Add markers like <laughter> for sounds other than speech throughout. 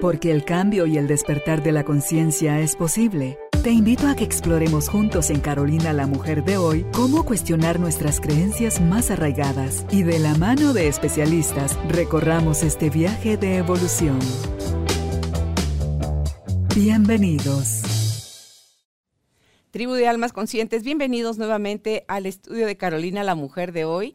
Porque el cambio y el despertar de la conciencia es posible. Te invito a que exploremos juntos en Carolina la Mujer de hoy cómo cuestionar nuestras creencias más arraigadas y de la mano de especialistas recorramos este viaje de evolución. Bienvenidos. Tribu de Almas Conscientes, bienvenidos nuevamente al estudio de Carolina la Mujer de hoy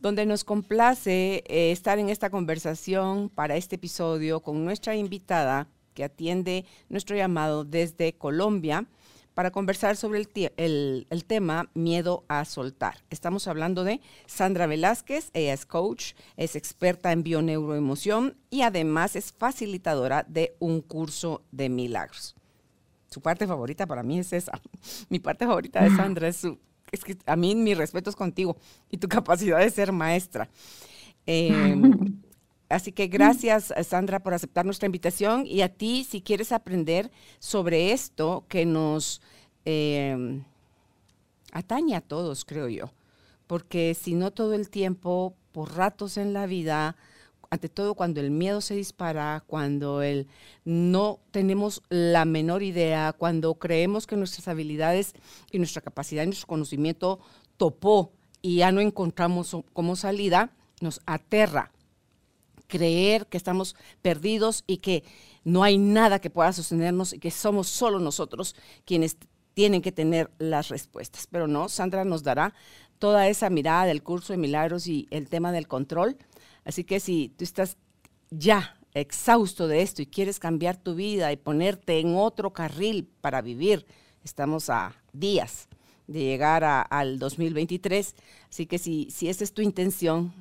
donde nos complace eh, estar en esta conversación para este episodio con nuestra invitada que atiende nuestro llamado desde Colombia para conversar sobre el, el, tema miedo a soltar. Estamos hablando de Sandra Velázquez, ella es coach, es experta en bioneuroemoción y además es facilitadora de un curso de milagros. Su parte favorita para mí es esa. <laughs> Mi parte favorita de Sandra es su es que a mí mi respeto es contigo y tu capacidad de ser maestra. Em, <laughs> así que gracias, Sandra, por aceptar nuestra invitación y a ti, si quieres aprender sobre esto que nos em, atañe a todos, creo yo, porque si no todo el tiempo, por ratos en la vida, ante todo cuando el miedo se dispara, cuando el no tenemos la menor idea, cuando creemos que nuestras habilidades y nuestra capacidad y nuestro conocimiento topó y ya no encontramos como salida, nos aterra creer que estamos perdidos y que no hay nada que pueda sostenernos y que somos solo nosotros quienes tienen que tener las respuestas. Pero no, Sandra nos dará toda esa mirada del curso de milagros y el tema del control Así que si tú estás ya exhausto de esto y quieres cambiar tu vida y ponerte en otro carril para vivir, estamos a días de llegar al 2023. Así que si, si esa es tu intención,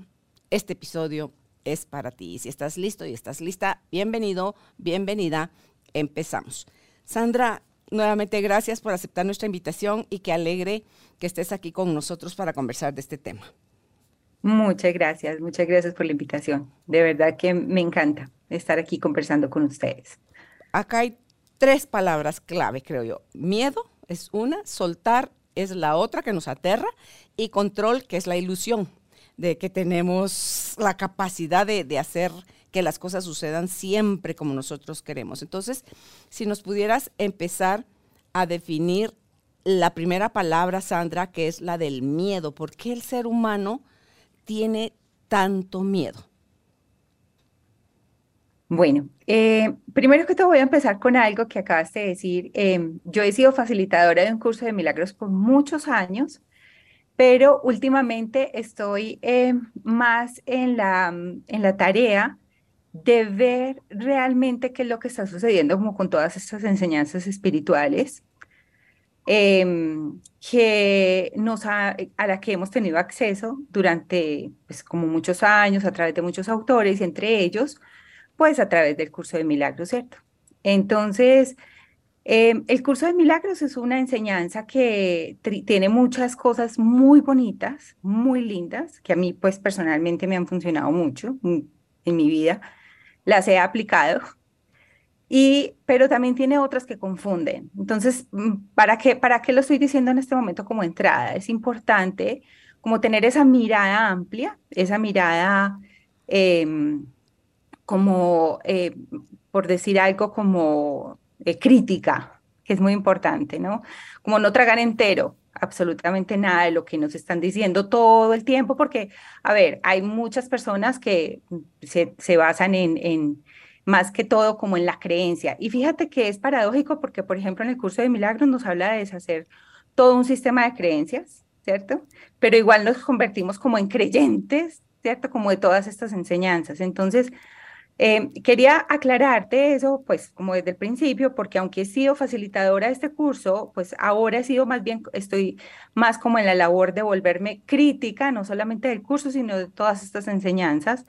este episodio es para ti. Y si estás listo y estás lista, bienvenido, bienvenida, empezamos. Sandra, nuevamente gracias por aceptar nuestra invitación y que alegre que estés aquí con nosotros para conversar de este tema. Muchas gracias, muchas gracias por la invitación. De verdad que me encanta estar aquí conversando con ustedes. Acá hay tres palabras clave, creo yo. Miedo es una, soltar es la otra que nos aterra y control, que es la ilusión de que tenemos la capacidad de, de hacer que las cosas sucedan siempre como nosotros queremos. Entonces, si nos pudieras empezar a definir la primera palabra, Sandra, que es la del miedo, ¿por qué el ser humano tiene tanto miedo? Bueno, eh, primero que todo voy a empezar con algo que acabas de decir. Em, yo he sido facilitadora de un curso de milagros por muchos años, pero últimamente estoy em, más en la, en la tarea de ver realmente qué es lo que está sucediendo como con todas estas enseñanzas espirituales Em, que nos a la que hemos tenido acceso durante pues, como muchos años a través de muchos autores entre ellos pues a través del curso de milagros, ¿cierto? Entonces, em, el curso de milagros es una enseñanza que tiene muchas cosas muy bonitas, muy lindas, que a mí pues personalmente me han funcionado mucho en mi vida. Las he aplicado y, pero también tiene otras que confunden. Entonces, mm, ¿para qué, ¿para qué lo estoy diciendo en este momento como entrada? Es importante como tener esa mirada amplia, esa mirada em, como, eh, por decir algo, como eh, crítica, que es muy importante, ¿no? Como no tragar entero absolutamente nada de lo que nos están diciendo todo el tiempo, porque, a ver, hay muchas personas que se, se basan en más que todo como en la creencia. Y fíjate que es paradójico porque, por ejemplo, en el curso de milagros nos habla de deshacer todo un sistema de creencias, ¿cierto? Pero igual nos convertimos como en creyentes, ¿cierto? Como de todas estas enseñanzas. Entonces, eh, quería aclararte eso, pues como desde el principio, porque aunque he sido facilitadora de este curso, pues ahora he sido más bien, estoy más como en la labor de volverme crítica, no solamente del curso, sino de todas estas enseñanzas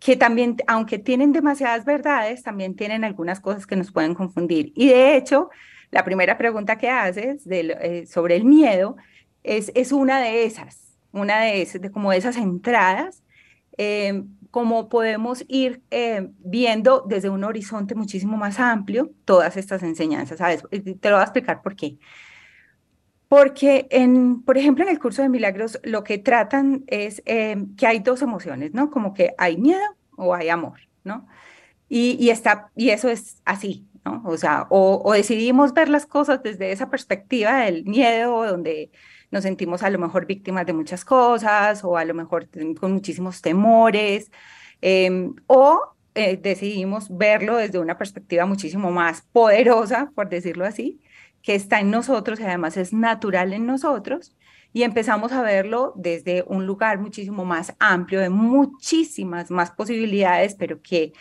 que también, aunque tienen demasiadas verdades, también tienen algunas cosas que nos pueden confundir. Y de hecho, la primera pregunta que haces eh, sobre el miedo es, es una de esas, una de, esas, de como esas entradas, eh, como podemos ir eh, viendo desde un horizonte muchísimo más amplio todas estas enseñanzas, ¿sabes? Te lo voy a explicar por qué. Porque, en, por ejemplo, en el curso de milagros lo que tratan es eh, que hay dos emociones, ¿no? Como que hay miedo o hay amor, ¿no? Y, está, y eso es así, ¿no? O sea, o, decidimos ver las cosas desde esa perspectiva del miedo, donde nos sentimos a lo mejor víctimas de muchas cosas o a lo mejor con muchísimos temores, em, o eh, decidimos verlo desde una perspectiva muchísimo más poderosa, por decirlo así, que está en nosotros y además es natural en nosotros y empezamos a verlo desde un lugar muchísimo más amplio, de muchísimas más posibilidades, pero que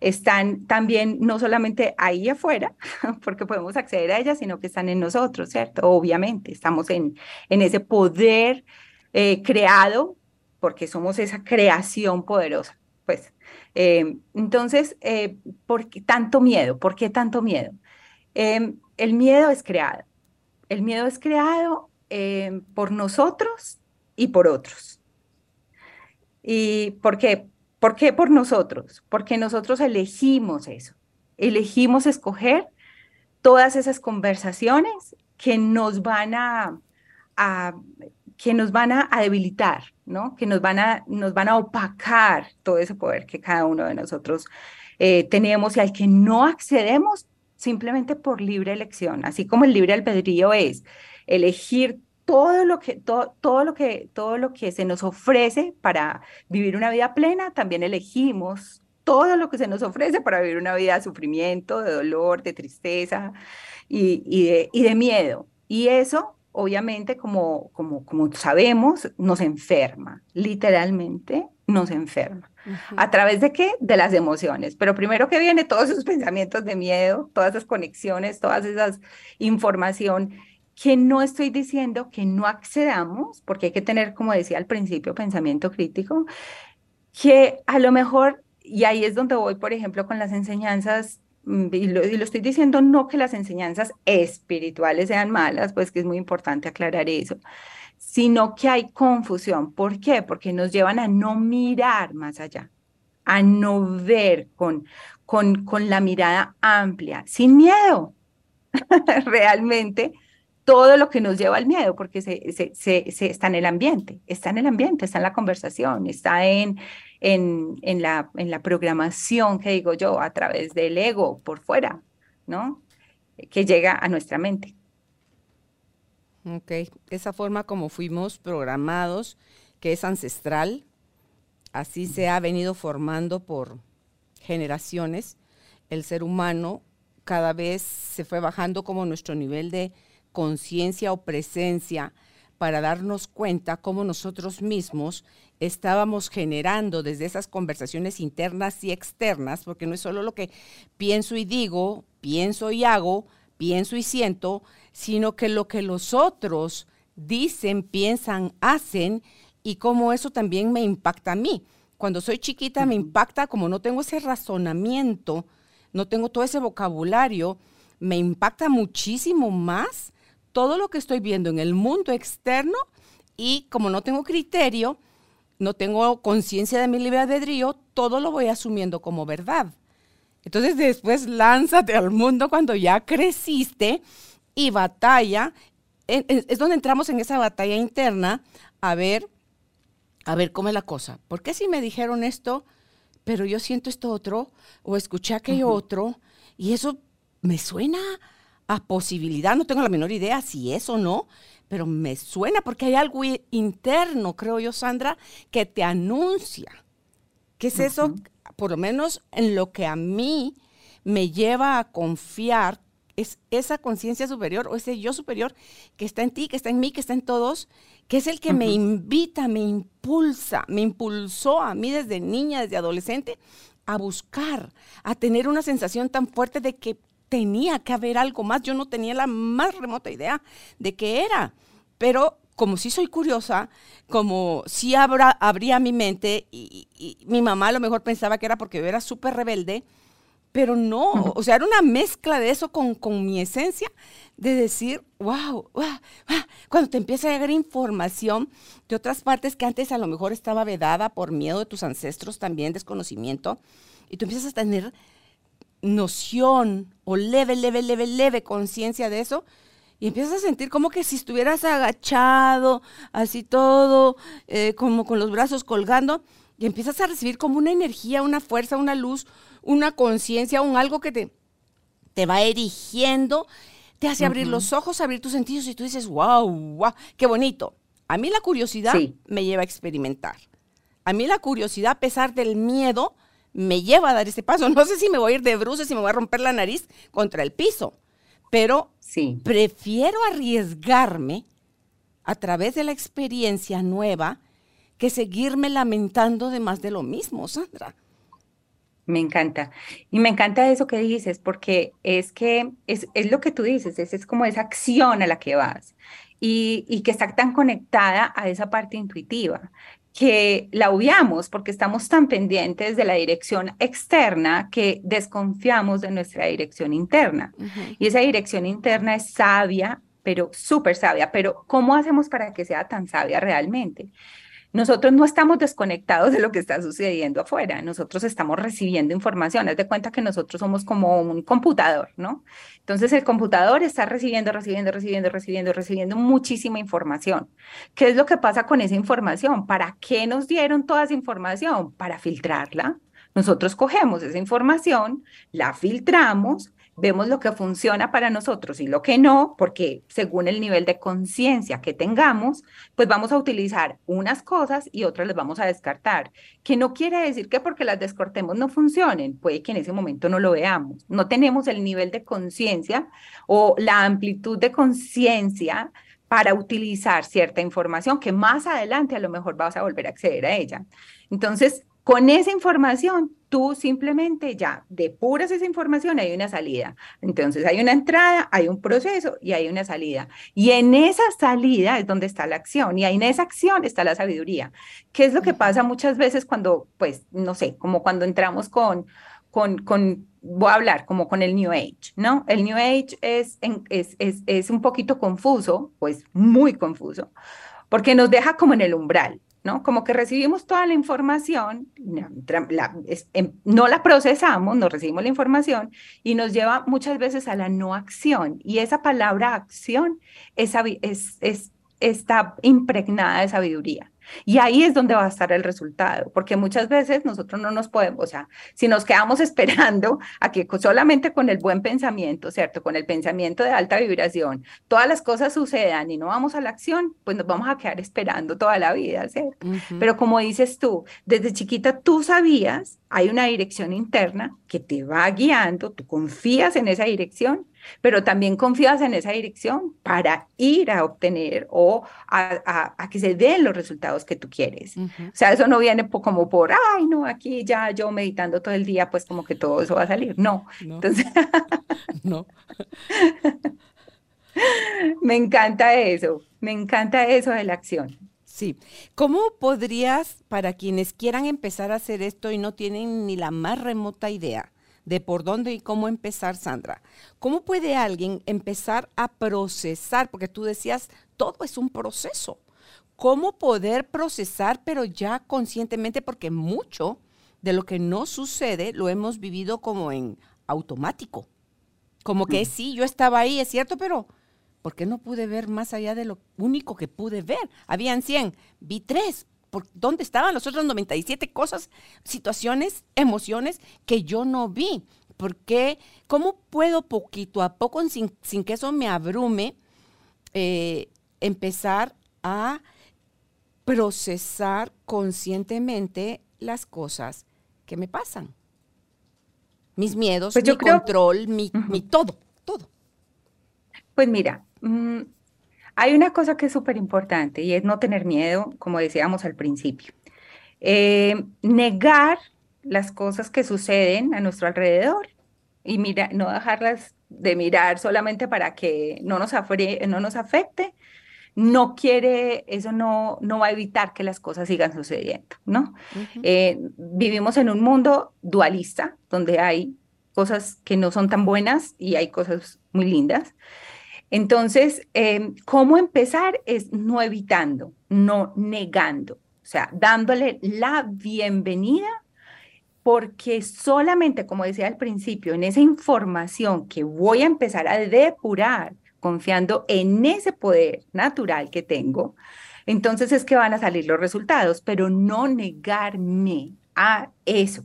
están también no solamente ahí afuera, <laughs> porque podemos acceder a ellas, sino que están en nosotros, ¿cierto? Obviamente, estamos en, en ese poder eh, creado, porque somos esa creación poderosa. Pues, eh, entonces, eh, ¿por qué tanto miedo? ¿Por qué tanto miedo? El miedo es creado. El miedo es creado eh, por nosotros y por otros. ¿Y por qué? ¿Por qué por nosotros? Porque nosotros elegimos eso. Elegimos escoger todas esas conversaciones que nos van a, que nos van a, debilitar, ¿no? Que nos van a, nos van a opacar todo ese poder que cada uno de nosotros eh, tenemos y al que no accedemos simplemente por libre elección, así como el libre albedrío es elegir todo lo que todo, todo lo que todo lo que se nos ofrece para vivir una vida plena, también elegimos todo lo que se nos ofrece para vivir una vida de sufrimiento, de dolor, de tristeza y, y, de, y de miedo. Y eso, obviamente, como, como, como sabemos, nos enferma, literalmente nos enferma. ¿A través de qué? De las emociones. Pero primero que viene todos esos pensamientos de miedo, todas esas conexiones, todas esas información que no estoy diciendo que no accedamos, porque hay que tener, como decía al principio, pensamiento crítico, que a lo mejor, y ahí es donde voy, por ejemplo, con las enseñanzas, mm, y lo, y lo estoy diciendo no que las enseñanzas espirituales sean malas, pues que es muy importante aclarar eso, sino que hay confusión. ¿Por qué? Porque nos llevan a no mirar más allá, a no ver con, con, con la mirada amplia, sin miedo, <laughs> realmente todo lo que nos lleva al miedo, porque se, se, está en el ambiente, está en el ambiente, está en la conversación, está en, en, en, la, en la programación que digo yo, a través del ego por fuera, ¿no? Que llega a nuestra mente. Ok, esa forma como fuimos programados, que es ancestral, así se ha venido formando por generaciones. El ser humano cada vez se fue bajando como nuestro nivel de conciencia o presencia para darnos cuenta cómo nosotros mismos estábamos generando desde esas conversaciones internas y externas, porque no es solo lo que pienso y digo, pienso y hago, pienso y siento, sino que lo que los otros dicen, piensan, hacen y cómo eso también me impacta a mí. Cuando soy chiquita me impacta como no tengo ese razonamiento, no tengo todo ese vocabulario, me impacta muchísimo más todo lo que estoy viendo en el mundo externo y como no tengo criterio, no tengo conciencia de mi libre albedrío, todo lo voy asumiendo como verdad. Entonces después lánzate al mundo cuando ya creciste y batalla. Es donde entramos en esa batalla interna a ver, a ver cómo es la cosa. ¿Por qué si me dijeron esto, pero yo siento esto otro o escuché aquello otro y eso me suena a posibilidad, no tengo la menor idea si es o no, pero me suena porque hay algo interno, creo yo, Sandra, que te anuncia. ¿Qué es eso? Por lo menos en lo que a mí me lleva a confiar, es esa conciencia superior o ese yo superior que está en ti, que está en mí, que está en todos, que es el que me invita, me impulsa, me impulsó a mí desde niña, desde adolescente, a buscar, a tener una sensación tan fuerte de que tenía que haber algo más. Yo no tenía la más remota idea de qué era. Pero como sí soy curiosa, como sí abra, abría mi mente y, mi mamá a lo mejor pensaba que era porque yo era súper rebelde, pero no, o sea, era una mezcla de eso con, con mi esencia, de decir, wow, cuando te empieza a llegar información de otras partes que antes a lo mejor estaba vedada por miedo de tus ancestros también, desconocimiento, y tú empiezas a tener noción o leve, leve, leve, leve conciencia de eso y empiezas a sentir como que si estuvieras agachado, así todo, eh, como con los brazos colgando y empiezas a recibir como una energía, una fuerza, una luz, una conciencia, un algo que te, te va erigiendo, te hace abrir los ojos, abrir tus sentidos y tú dices, wow, wow, qué bonito. A mí la curiosidad me lleva a experimentar. A mí la curiosidad, a pesar del miedo, me lleva a dar ese paso. No sé si me voy a ir de bruces, si me voy a romper la nariz contra el piso, pero sí. prefiero arriesgarme a través de la experiencia nueva que seguirme lamentando de más de lo mismo, Sandra. Me encanta. Y me encanta eso que dices, porque es que es, lo que tú dices, es, es, como esa acción a la que vas y, y, que está tan conectada a esa parte intuitiva que la obviamos porque estamos tan pendientes de la dirección externa que desconfiamos de nuestra dirección interna. Y esa dirección interna es sabia, pero súper sabia. Pero ¿cómo hacemos para que sea tan sabia realmente? Nosotros no estamos desconectados de lo que está sucediendo afuera, nosotros estamos recibiendo información, haz de cuenta que nosotros somos como un computador, ¿no? Entonces el computador está recibiendo, recibiendo, recibiendo, recibiendo, recibiendo muchísima información. ¿Qué es lo que pasa con esa información? ¿Para qué nos dieron toda esa información? Para filtrarla. Nosotros cogemos esa información, la filtramos vemos lo que funciona para nosotros y lo que no, porque según el nivel de conciencia que tengamos, pues vamos a utilizar unas cosas y otras las vamos a descartar, que no quiere decir que porque las descortemos no funcionen, puede que en ese momento no lo veamos, no tenemos el nivel de conciencia o la amplitud de conciencia para utilizar cierta información que más adelante a lo mejor vas a volver a acceder a ella. Entonces, con esa información, tú simplemente ya depuras esa información, hay una salida. Entonces hay una entrada, hay un proceso y hay una salida. Y en esa salida es donde está la acción y en esa acción está la sabiduría. ¿Qué es lo que pasa muchas veces cuando, pues, no sé, como cuando entramos con, con, con voy a hablar como con el New Age, ¿no? El New Age es, es, es, es un poquito confuso, pues muy confuso, porque nos deja como en el umbral. ¿No? Como que recibimos toda la información, em, no la procesamos, no recibimos la información y nos lleva muchas veces a la no acción. Y esa palabra acción es, es, está impregnada de sabiduría. Y ahí es donde va a estar el resultado, porque muchas veces nosotros no nos podemos, o sea, si nos quedamos <laughs> esperando a que solamente con el buen pensamiento, ¿cierto? Con el pensamiento de alta vibración, todas las cosas sucedan y no vamos a la acción, pues nos vamos a quedar esperando toda la vida, ¿cierto? Pero como dices tú, desde chiquita tú sabías, hay una dirección interna que te va guiando, tú confías en esa dirección pero también confías en esa dirección para ir a obtener o a, que se den los resultados que tú quieres. O sea, eso no viene como por, ay, no, aquí ya yo meditando todo el día, pues como que todo eso va a salir. No. no. Entonces, <laughs> no. <laughs> me encanta eso, me encanta eso de la acción. Sí. ¿Cómo podrías, para quienes quieran empezar a hacer esto y no tienen ni la más remota idea, de por dónde y cómo empezar, Sandra. ¿Cómo puede alguien empezar a procesar? Porque tú decías, todo es un proceso. ¿Cómo poder procesar, pero ya conscientemente? Porque mucho de lo que no sucede lo hemos vivido como en automático. Como que sí, yo estaba ahí, es cierto, pero ¿por qué no pude ver más allá de lo único que pude ver? Habían 100, vi tres, ¿Dónde estaban los otros 97 cosas, situaciones, emociones que yo no vi? ¿Por qué? ¿Cómo puedo poquito a poco, sin, que eso me abrume, eh, empezar a procesar conscientemente las cosas que me pasan? Mis miedos, pues mi control, mi, todo, todo. Pues mira, mm, hay una cosa que es súper importante y es no tener miedo, como decíamos al principio. Eh, negar las cosas que suceden a nuestro alrededor y mira, no dejarlas de mirar solamente para que no nos, no nos afecte, no quiere, eso no, no va a evitar que las cosas sigan sucediendo, ¿no? Eh, vivimos en un mundo dualista, donde hay cosas que no son tan buenas y hay cosas muy lindas. Entonces, em, ¿cómo empezar? Es no evitando, no negando, o sea, dándole la bienvenida porque solamente, como decía al principio, en esa información que voy a empezar a depurar, confiando en ese poder natural que tengo, entonces es que van a salir los resultados, pero no negarme a eso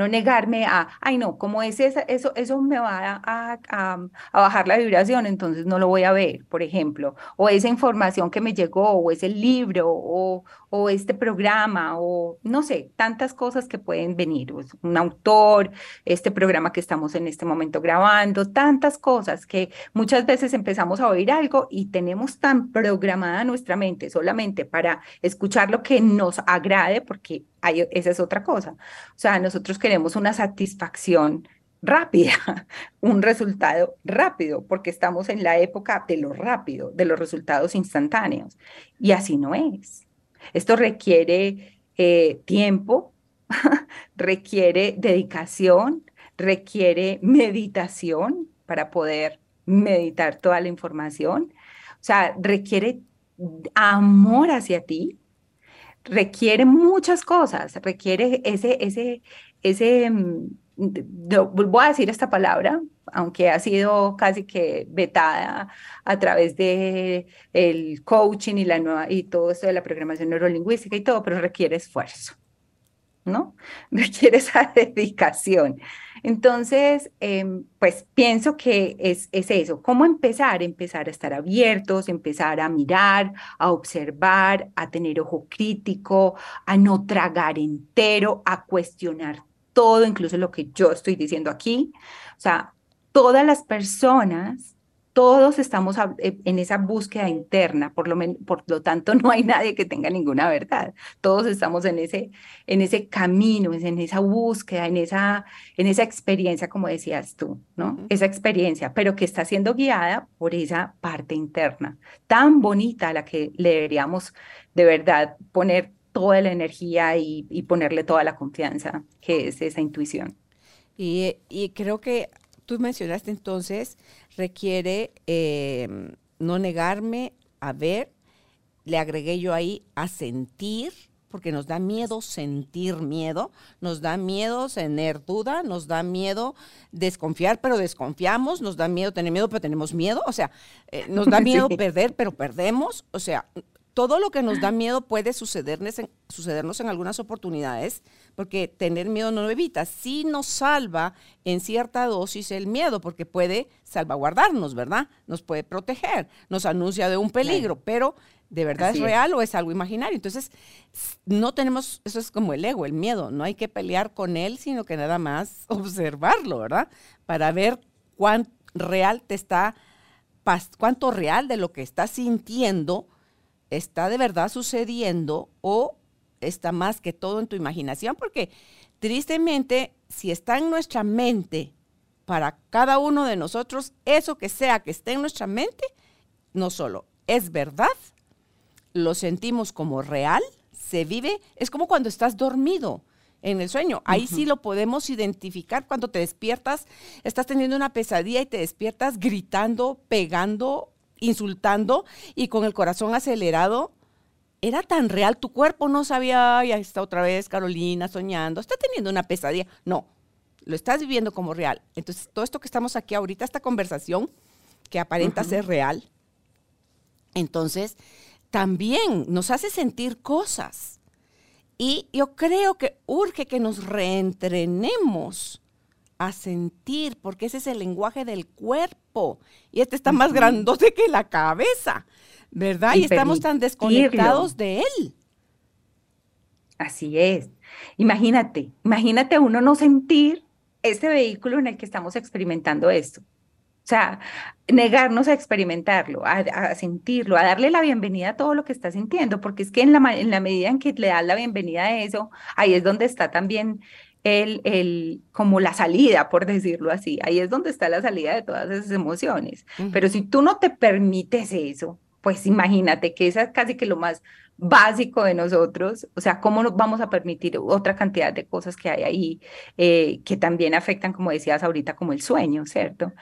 no negarme a, ay no, como es eso, eso me va a, bajar la vibración, entonces no lo voy a ver, por ejemplo, o esa información que me llegó, o ese libro, o, o este programa, o no sé, tantas cosas que pueden venir, pues, un autor, este programa que estamos en este momento grabando, tantas cosas que muchas veces empezamos a oír algo y tenemos tan programada nuestra mente solamente para escuchar lo que nos agrade, porque esa es otra cosa. O sea, nosotros queremos una satisfacción rápida, <laughs> un resultado rápido, porque estamos en la época de lo rápido, de los resultados instantáneos. Y así no es. Esto requiere eh, tiempo, <laughs> requiere dedicación, requiere meditación para poder meditar toda la información. O sea, requiere amor hacia ti, requiere muchas cosas, requiere ese, ese, ese, mm, voy a decir esta palabra, aunque ha sido casi que vetada a través de el coaching y la nueva y todo esto de la programación neurolingüística y todo, pero requiere esfuerzo, ¿no? <laughs> Requiere esa dedicación. Entonces, em, pues pienso que es, es eso, cómo empezar, empezar a estar abiertos, empezar a mirar, a observar, a tener ojo crítico, a no tragar entero, a cuestionar todo, incluso lo que yo estoy diciendo aquí. O sea, todas las personas todos estamos eh, en esa búsqueda interna, por lo, por lo tanto <laughs> no hay nadie que tenga ninguna verdad. Todos estamos en ese, en ese camino, en esa búsqueda, en esa, en esa experiencia, como decías tú, ¿no? Esa experiencia, pero que está siendo guiada por esa parte interna, tan bonita a la que le deberíamos de verdad poner toda la energía y, ponerle toda la confianza, que es esa intuición. Y, y creo que tú mencionaste entonces, requiere em, no negarme a ver, le agregué yo ahí a sentir, porque nos da miedo sentir miedo, nos da miedo tener duda, nos da miedo desconfiar, pero desconfiamos, nos da miedo tener miedo, pero tenemos miedo, o sea, eh, nos da <laughs> miedo perder, pero perdemos, o sea, todo lo que nos da miedo puede sucedernos en, sucedernos en algunas oportunidades, porque tener miedo no lo evita. Sí nos salva en cierta dosis el miedo, porque puede salvaguardarnos, ¿verdad? Nos puede proteger, nos anuncia de un peligro, pero ¿de verdad es real o es algo imaginario? Entonces, no tenemos, eso es como el ego, el miedo, no hay que pelear con él, sino que nada más <laughs> observarlo, ¿verdad? Para ver cuán real te está, cuánto real de lo que estás sintiendo está de verdad sucediendo o está más que todo en tu imaginación, porque tristemente, si está en nuestra mente, para cada uno de nosotros, eso que sea que esté en nuestra mente, no solo. Es verdad, lo sentimos como real, se vive, es como cuando estás dormido en el sueño. Ahí sí lo podemos identificar. Cuando te despiertas, estás teniendo una pesadilla y te despiertas gritando, pegando insultando y con el corazón acelerado, era tan real, tu cuerpo no sabía, ya está otra vez Carolina soñando, está teniendo una pesadilla. No, lo estás viviendo como real. Entonces, todo esto que estamos aquí ahorita, esta conversación que aparenta ser real, entonces también nos hace sentir cosas. Y yo creo que urge que nos reentrenemos a sentir, porque ese es el lenguaje del cuerpo. Y este está más grandote que la cabeza, ¿verdad? Y, estamos tan desconectados de él. Así es. Imagínate, imagínate uno no sentir este vehículo en el que estamos experimentando esto. O sea, negarnos a experimentarlo, a, sentirlo, a darle la bienvenida a todo lo que está sintiendo, porque es que en la, en la medida en que le das la bienvenida a eso, ahí es donde está también el, el, como la salida, por decirlo así. Ahí es donde está la salida de todas esas emociones. Pero si tú no te permites eso, pues imagínate que esa es casi que lo más básico de nosotros, o sea, cómo nos vamos a permitir otra cantidad de cosas que hay ahí eh, que también afectan, como decías ahorita, como el sueño, ¿cierto?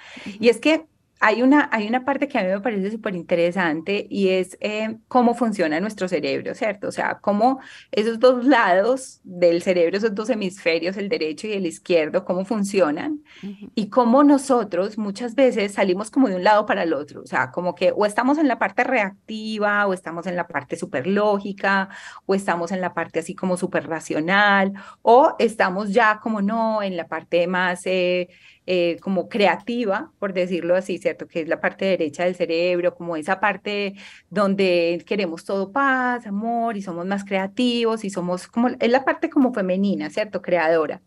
Y es que hay una, hay una parte que a mí me parece súper interesante y es eh, cómo funciona nuestro cerebro, ¿cierto? O sea, cómo esos dos lados del cerebro, esos dos hemisferios, el derecho y el izquierdo, cómo funcionan y cómo nosotros muchas veces salimos como de un lado para el otro, o sea, como que o estamos en la parte reactiva o estamos en la parte súper lógica o estamos en la parte así como súper racional o estamos ya como no en la parte más... Eh, eh, como creativa, por decirlo así, ¿cierto? Que es la parte derecha del cerebro, como esa parte donde queremos todo paz, amor y somos más creativos y somos como, es la parte como femenina, ¿cierto? Creadora.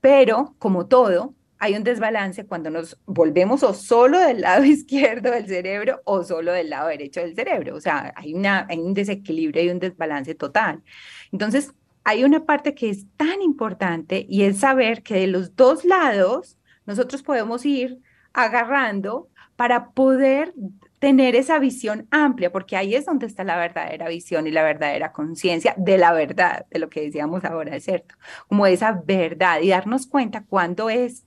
Pero, como todo, hay un desbalance cuando nos volvemos o solo del lado <laughs> izquierdo del cerebro o solo del lado derecho del cerebro. O sea, hay, una, hay un desequilibrio y un desbalance total. Entonces, hay una parte que es tan importante y es saber que de los dos lados nosotros podemos ir agarrando para poder tener esa visión amplia, porque ahí es donde está la verdadera visión y la verdadera conciencia de la verdad, de lo que decíamos ahora, ¿cierto? Como esa verdad y darnos cuenta cuándo es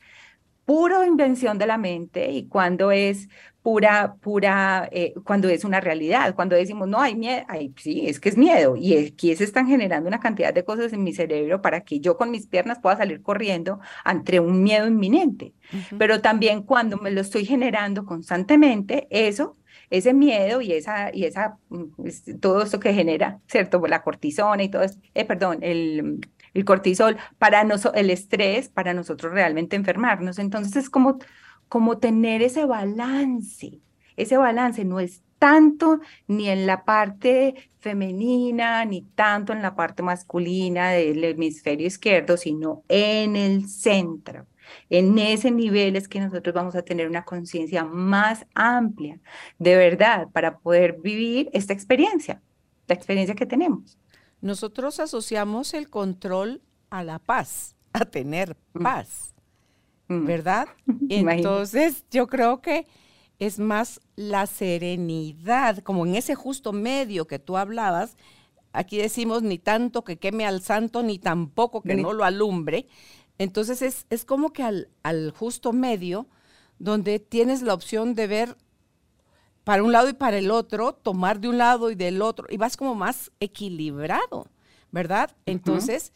puro invención de la mente y cuándo es pura, pura, eh, cuando es una realidad, cuando decimos, no, hay miedo, sí, es que es miedo, y aquí se están generando una cantidad de cosas en mi cerebro para que yo con mis piernas pueda salir corriendo ante un miedo inminente. Pero también cuando me lo estoy generando constantemente, eso ese miedo y esa, y esa, mm, todo esto que genera, ¿cierto? La cortisona y todo esto, eh, perdón, el, el cortisol, para nosotros, el estrés, para nosotros realmente enfermarnos. Entonces es como como tener ese balance. Ese balance no es tanto ni en la parte femenina, ni tanto en la parte masculina del hemisferio izquierdo, sino en el centro. En ese nivel es que nosotros vamos a tener una conciencia más amplia, de verdad, para poder vivir esta experiencia, la experiencia que tenemos. Nosotros asociamos el control a la paz, a tener mm. paz. Mm. ¿verdad? <laughs> Entonces, yo creo que es más la serenidad, como en ese justo medio que tú hablabas. Aquí decimos ni tanto que queme al santo, ni tampoco que no lo alumbre. Entonces es, es como que al, al, justo medio, donde tienes la opción de ver para un lado y para el otro, tomar de un lado y del otro, y vas como más equilibrado, ¿verdad? Entonces,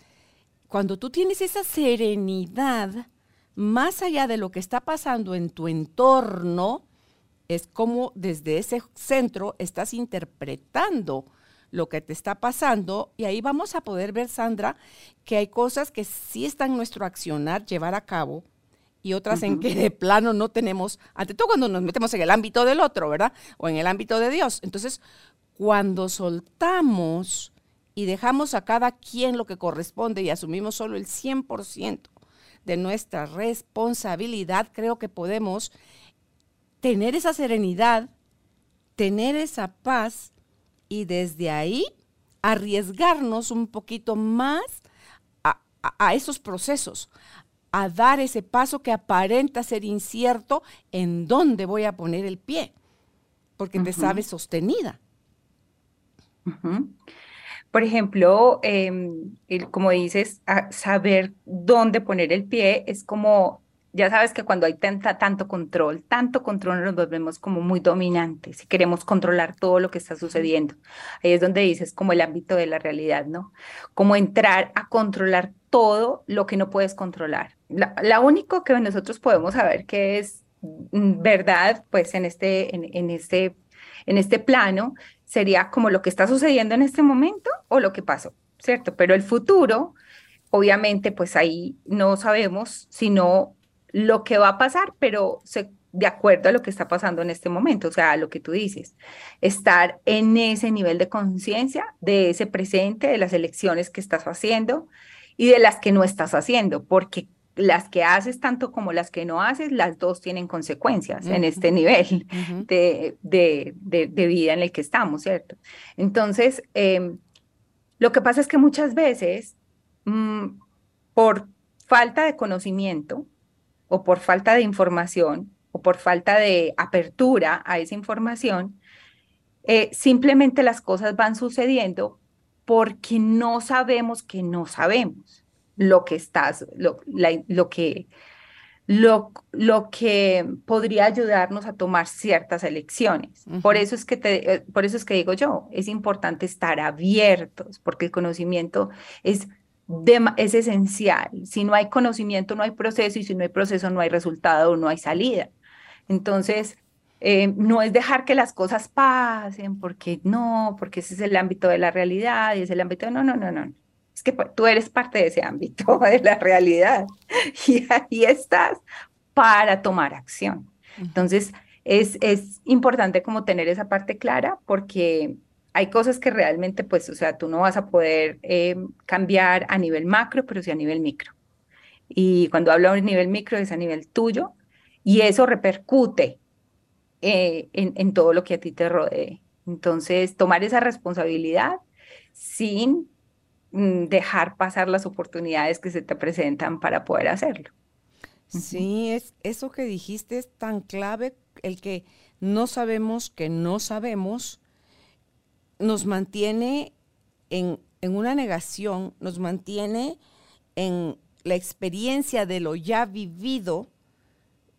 cuando tú tienes esa serenidad, más allá de lo que está pasando en tu entorno, es como desde ese centro estás interpretando lo que te está pasando y ahí vamos a poder ver, Sandra, que hay cosas que sí están en nuestro accionar, llevar a cabo y otras en que de plano no tenemos, ante todo cuando nos metemos en el ámbito del otro, ¿verdad? O en el ámbito de Dios. Entonces, cuando soltamos y dejamos a cada quien lo que corresponde y asumimos solo el 100%, de nuestra responsabilidad, creo que podemos tener esa serenidad, tener esa paz y desde ahí arriesgarnos un poquito más a, esos procesos, a dar ese paso que aparenta ser incierto en dónde voy a poner el pie, porque te sabes sostenida. Por ejemplo, em, como dices, saber dónde poner el pie es como, ya sabes que cuando hay tanta, tanto control, tanto control nos volvemos como muy dominantes y queremos controlar todo lo que está sucediendo. Ahí es donde dices como el ámbito de la realidad, ¿no? Como entrar a controlar todo lo que no puedes controlar. La, único que nosotros podemos saber que es mm, verdad, pues en este, en, en este, en este plano, sería como lo que está sucediendo en este momento o lo que pasó, ¿cierto? Pero el futuro, obviamente, pues ahí no sabemos sino lo que va a pasar, pero de acuerdo a lo que está pasando en este momento, o sea, lo que tú dices, estar en ese nivel de conciencia de ese presente, de las elecciones que estás haciendo y de las que no estás haciendo, porque las que haces tanto como las que no haces, las dos tienen consecuencias en este nivel de, de, vida en el que estamos, ¿cierto? Entonces, em, lo que pasa es que muchas veces, mm, por falta de conocimiento o por falta de información o por falta de apertura a esa información, eh, simplemente las cosas van sucediendo porque no sabemos que no sabemos lo que estás, lo, lo, que, lo, lo que podría ayudarnos a tomar ciertas elecciones. Por eso es que te, eh, por eso es que digo yo, es importante estar abiertos, porque el conocimiento es es esencial. Si no hay conocimiento, no hay proceso, y si no hay proceso, no hay resultado, no hay salida. Entonces, eh, no es dejar que las cosas pasen, porque no, porque ese es el ámbito de la realidad y es el ámbito de no, no, no, no. Es que tú eres parte de ese ámbito <laughs> de la realidad y ahí estás para tomar acción. Entonces, es, es importante como tener esa parte clara porque hay cosas que realmente, pues, o sea, tú no vas a poder eh, cambiar a nivel macro, pero sí a nivel micro. Y cuando hablo a nivel micro es a nivel tuyo y eso repercute eh, en, todo lo que a ti te rodee. Entonces, tomar esa responsabilidad sin dejar pasar las oportunidades que se te presentan para poder hacerlo. Sí, es eso que dijiste es tan clave, el que no sabemos que no sabemos, nos mantiene en, una negación, nos mantiene en la experiencia de lo ya vivido,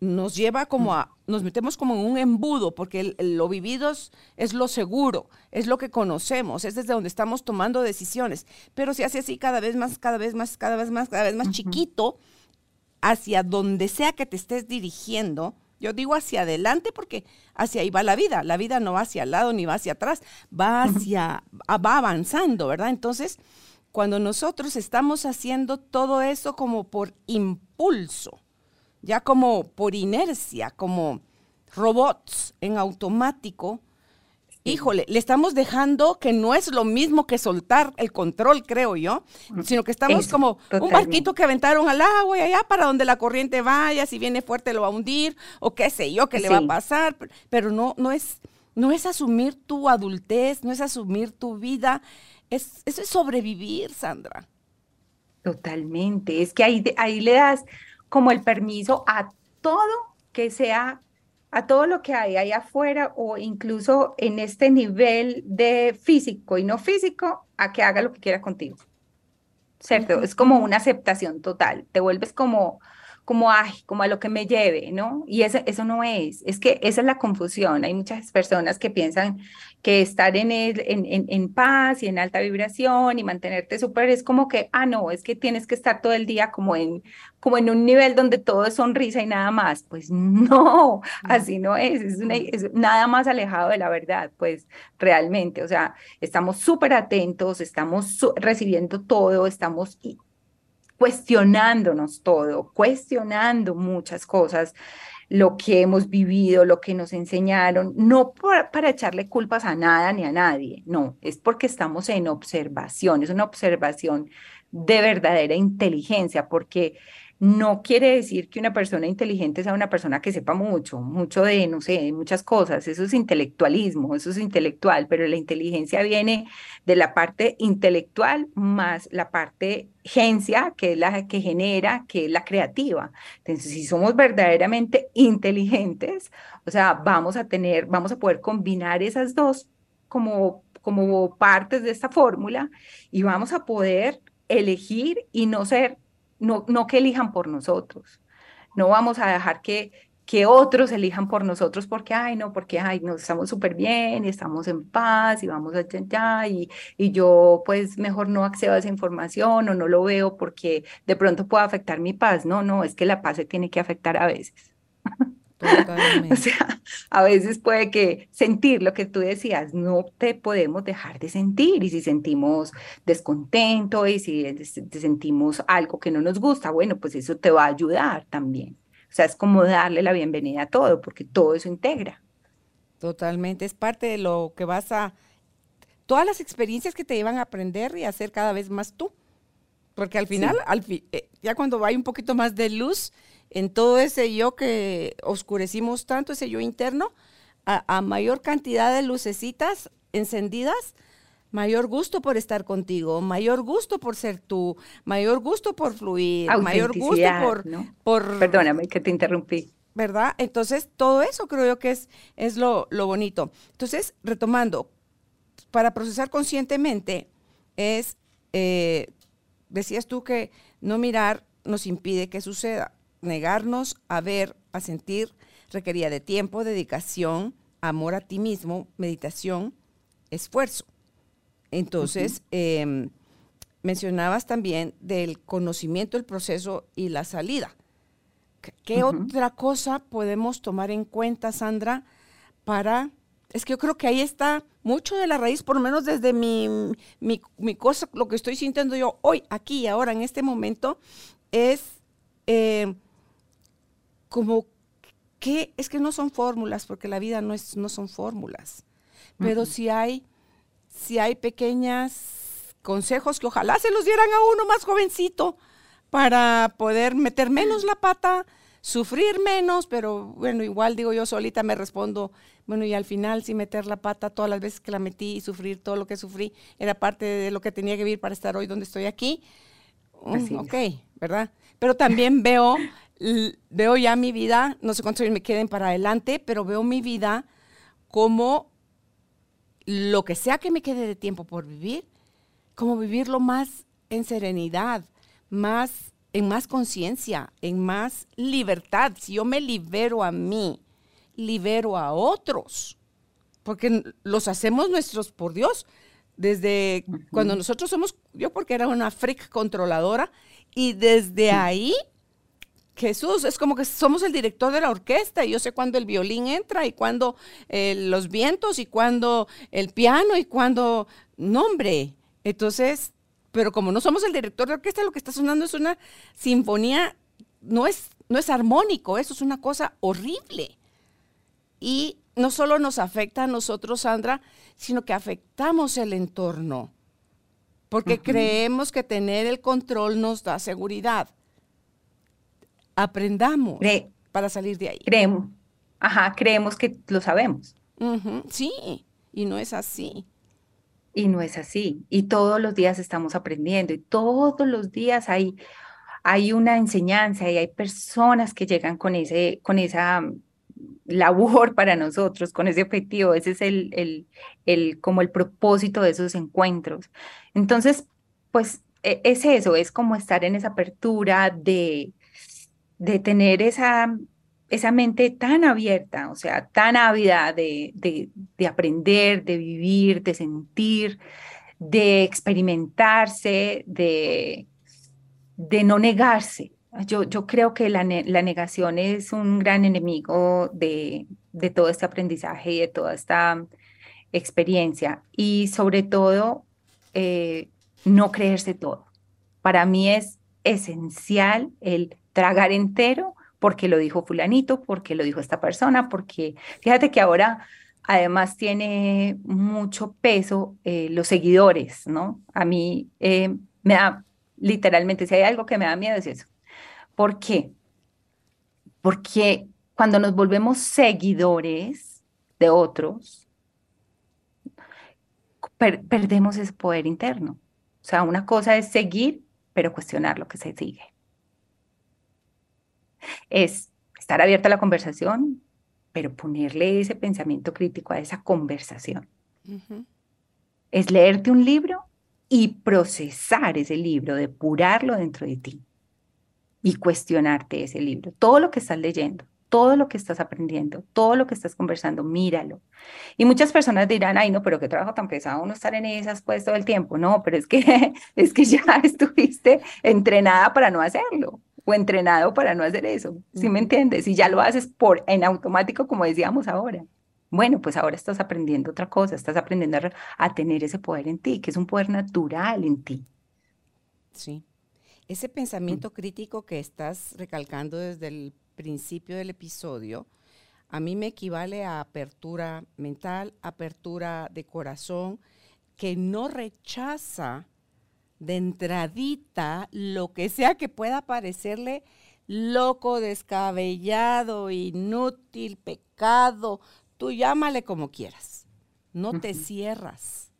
nos lleva como a, nos metemos como en un embudo, porque lo vivido es, lo seguro, es lo que conocemos, es desde donde estamos tomando decisiones. Pero se hace así cada vez más, cada vez más, cada vez más, cada vez más chiquito, hacia donde sea que te estés dirigiendo, yo digo hacia adelante porque hacia ahí va la vida. La vida no va hacia el lado ni va hacia atrás, va hacia, va avanzando, ¿verdad? Entonces, cuando nosotros estamos haciendo todo eso como por impulso, ya como por inercia, como robots en automático, híjole, le estamos dejando que no es lo mismo que soltar el control, creo yo, sino que estamos como un barquito que aventaron al agua y allá para donde la corriente vaya, si viene fuerte lo va a hundir o qué sé yo, qué le va a pasar, pero no, no, es, no es asumir tu adultez, no es asumir tu vida, es, eso es sobrevivir, Sandra. Totalmente, es que ahí, ahí le das como el permiso a todo que sea a todo lo que hay ahí afuera o incluso en este nivel de físico y no físico, a que haga lo que quiera contigo. ¿Cierto? Es como una aceptación total. Te vuelves como como, ay, como a lo que me lleve, ¿no? Y eso, eso no es, es que esa es la confusión. Hay muchas personas que piensan que estar en, el, en, en, en paz y en alta vibración y mantenerte súper es como que, ah, no, es que tienes que estar todo el día como en, como en un nivel donde todo es sonrisa y nada más. Pues <laughs> no, así no es, es, es nada más alejado de la verdad, pues realmente, o sea, estamos súper atentos, estamos recibiendo todo, estamos cuestionándonos todo, cuestionando muchas cosas, lo que hemos vivido, lo que nos enseñaron, no para echarle culpas a nada ni a nadie, no, es porque estamos en observación, es una observación de verdadera inteligencia, porque no quiere decir que una persona inteligente sea una persona que sepa mucho, mucho de, no sé, de muchas cosas. Eso es intelectualismo, eso es intelectual, pero la inteligencia viene de la parte intelectual más la parte gencia, que es la que genera, que es la creativa. Entonces, si somos verdaderamente inteligentes, o sea, vamos a tener, vamos a poder combinar esas dos como, como partes de esta fórmula y vamos a poder elegir y no ser no, no que elijan por nosotros. No vamos a dejar que, que otros elijan por nosotros porque, ay, no, porque, ay, nos estamos súper bien y estamos en paz y vamos allá y, y yo pues mejor no accedo a esa información o no lo veo porque de pronto pueda afectar mi paz. No, no, es que la paz se tiene que afectar a veces. <laughs> o sea, <laughs> a veces puede que sentir lo que tú decías, no te podemos dejar de sentir y si sentimos descontento y si sentimos algo que no nos gusta, bueno, pues eso te va a ayudar también. O sea, es como darle la bienvenida a todo, porque todo eso integra. Totalmente, es parte de lo que vas a, todas las experiencias que te llevan a aprender y a ser cada vez más tú. Porque al final, al eh, ya cuando hay un poquito más de luz, en todo ese yo que oscurecimos tanto, ese yo interno, a, mayor cantidad de lucecitas encendidas, mayor gusto por estar contigo, mayor gusto por ser tú, mayor gusto por fluir, mayor gusto por, por... Perdóname que te interrumpí. ¿Verdad? Entonces, todo eso creo yo que es, es lo, lo bonito. Entonces, retomando, para procesar conscientemente es, eh, decías tú que no mirar nos impide que suceda negarnos a ver, a sentir, requería de tiempo, dedicación, amor a ti mismo, meditación, esfuerzo. Entonces, em, mencionabas también del conocimiento, el proceso y la salida. ¿Qué otra cosa podemos tomar en cuenta, Sandra, para... Es que yo creo que ahí está mucho de la raíz, por lo menos desde mi, mi, cosa, lo que estoy sintiendo yo hoy, aquí, ahora, en este momento, es eh, como que es que no son fórmulas, porque la vida no, es, no son fórmulas, pero si hay, si hay pequeñas consejos que ojalá se los dieran a uno más jovencito para poder meter menos la pata, sufrir menos, pero bueno, igual digo yo solita me respondo, bueno, y al final sí meter la pata todas las veces que la metí y sufrir todo lo que sufrí era parte de lo que tenía que vivir para estar hoy donde estoy aquí. Mm, ok, ¿verdad? Pero también veo veo ya mi vida, no sé cuántos años me queden para adelante, pero veo mi vida como lo que sea que me quede de tiempo por vivir, como vivirlo más en serenidad, más en más conciencia, en más libertad. Si yo me libero a mí, libero a otros, porque los hacemos nuestros por Dios. Desde cuando nosotros somos, yo porque era una freak controladora, y desde ahí Jesús, es como que somos el director de la orquesta y yo sé cuándo el violín entra y cuándo eh, los vientos y cuándo el piano y cuándo nombre. Entonces, pero como no somos el director de orquesta, lo que está sonando es una sinfonía, no es, no es armónico, eso es una cosa horrible. Y no solo nos afecta a nosotros, Sandra, sino que afectamos el entorno, porque creemos que tener el control nos da seguridad aprendamos para salir de ahí. Creemos, ajá, creemos que lo sabemos. sí, y no es así. Y no es así. Y todos los días estamos aprendiendo y todos los días hay, hay una enseñanza y hay personas que llegan con, ese, con esa labor para nosotros, con ese objetivo. Ese es el, el, el, como el propósito de esos encuentros. Entonces, pues e, es eso, es como estar en esa apertura de, de tener esa, esa mente tan abierta, o sea, tan ávida de, de, aprender, de vivir, de sentir, de experimentarse, de, de no negarse. Yo, yo creo que la, la, negación es un gran enemigo de, de todo este aprendizaje y de toda esta experiencia. Y sobre todo, eh, no creerse todo. Para mí es esencial el tragar entero porque lo dijo fulanito, porque lo dijo esta persona, porque fíjate que ahora además tiene mucho peso eh, los seguidores, ¿no? A mí eh, me da, literalmente, si hay algo que me da miedo es eso. ¿Por qué? Porque cuando nos volvemos seguidores de otros, perdemos ese poder interno. O sea, una cosa es seguir, pero cuestionar lo que se sigue es estar abierta a la conversación, pero ponerle ese pensamiento crítico a esa conversación. Es leerte un libro y procesar ese libro, depurarlo dentro de ti y cuestionarte ese libro. Todo lo que estás leyendo, todo lo que estás aprendiendo, todo lo que estás conversando, míralo. Y muchas personas dirán, ay, no, pero qué trabajo tan pesado uno estar en esas pues todo el tiempo. No, pero es que, <laughs> es que ya <laughs> estuviste entrenada para no hacerlo o entrenado para no hacer eso, ¿sí me entiendes? Y ya lo haces por en automático, como decíamos ahora. Bueno, pues ahora estás aprendiendo otra cosa, estás aprendiendo a, tener ese poder en ti, que es un poder natural en ti. Sí. Ese pensamiento crítico que estás recalcando desde el principio del episodio, a mí me equivale a apertura mental, apertura de corazón, que no rechaza de entradita lo que sea que pueda parecerle loco, descabellado, inútil, pecado, tú llámale como quieras. No te cierras.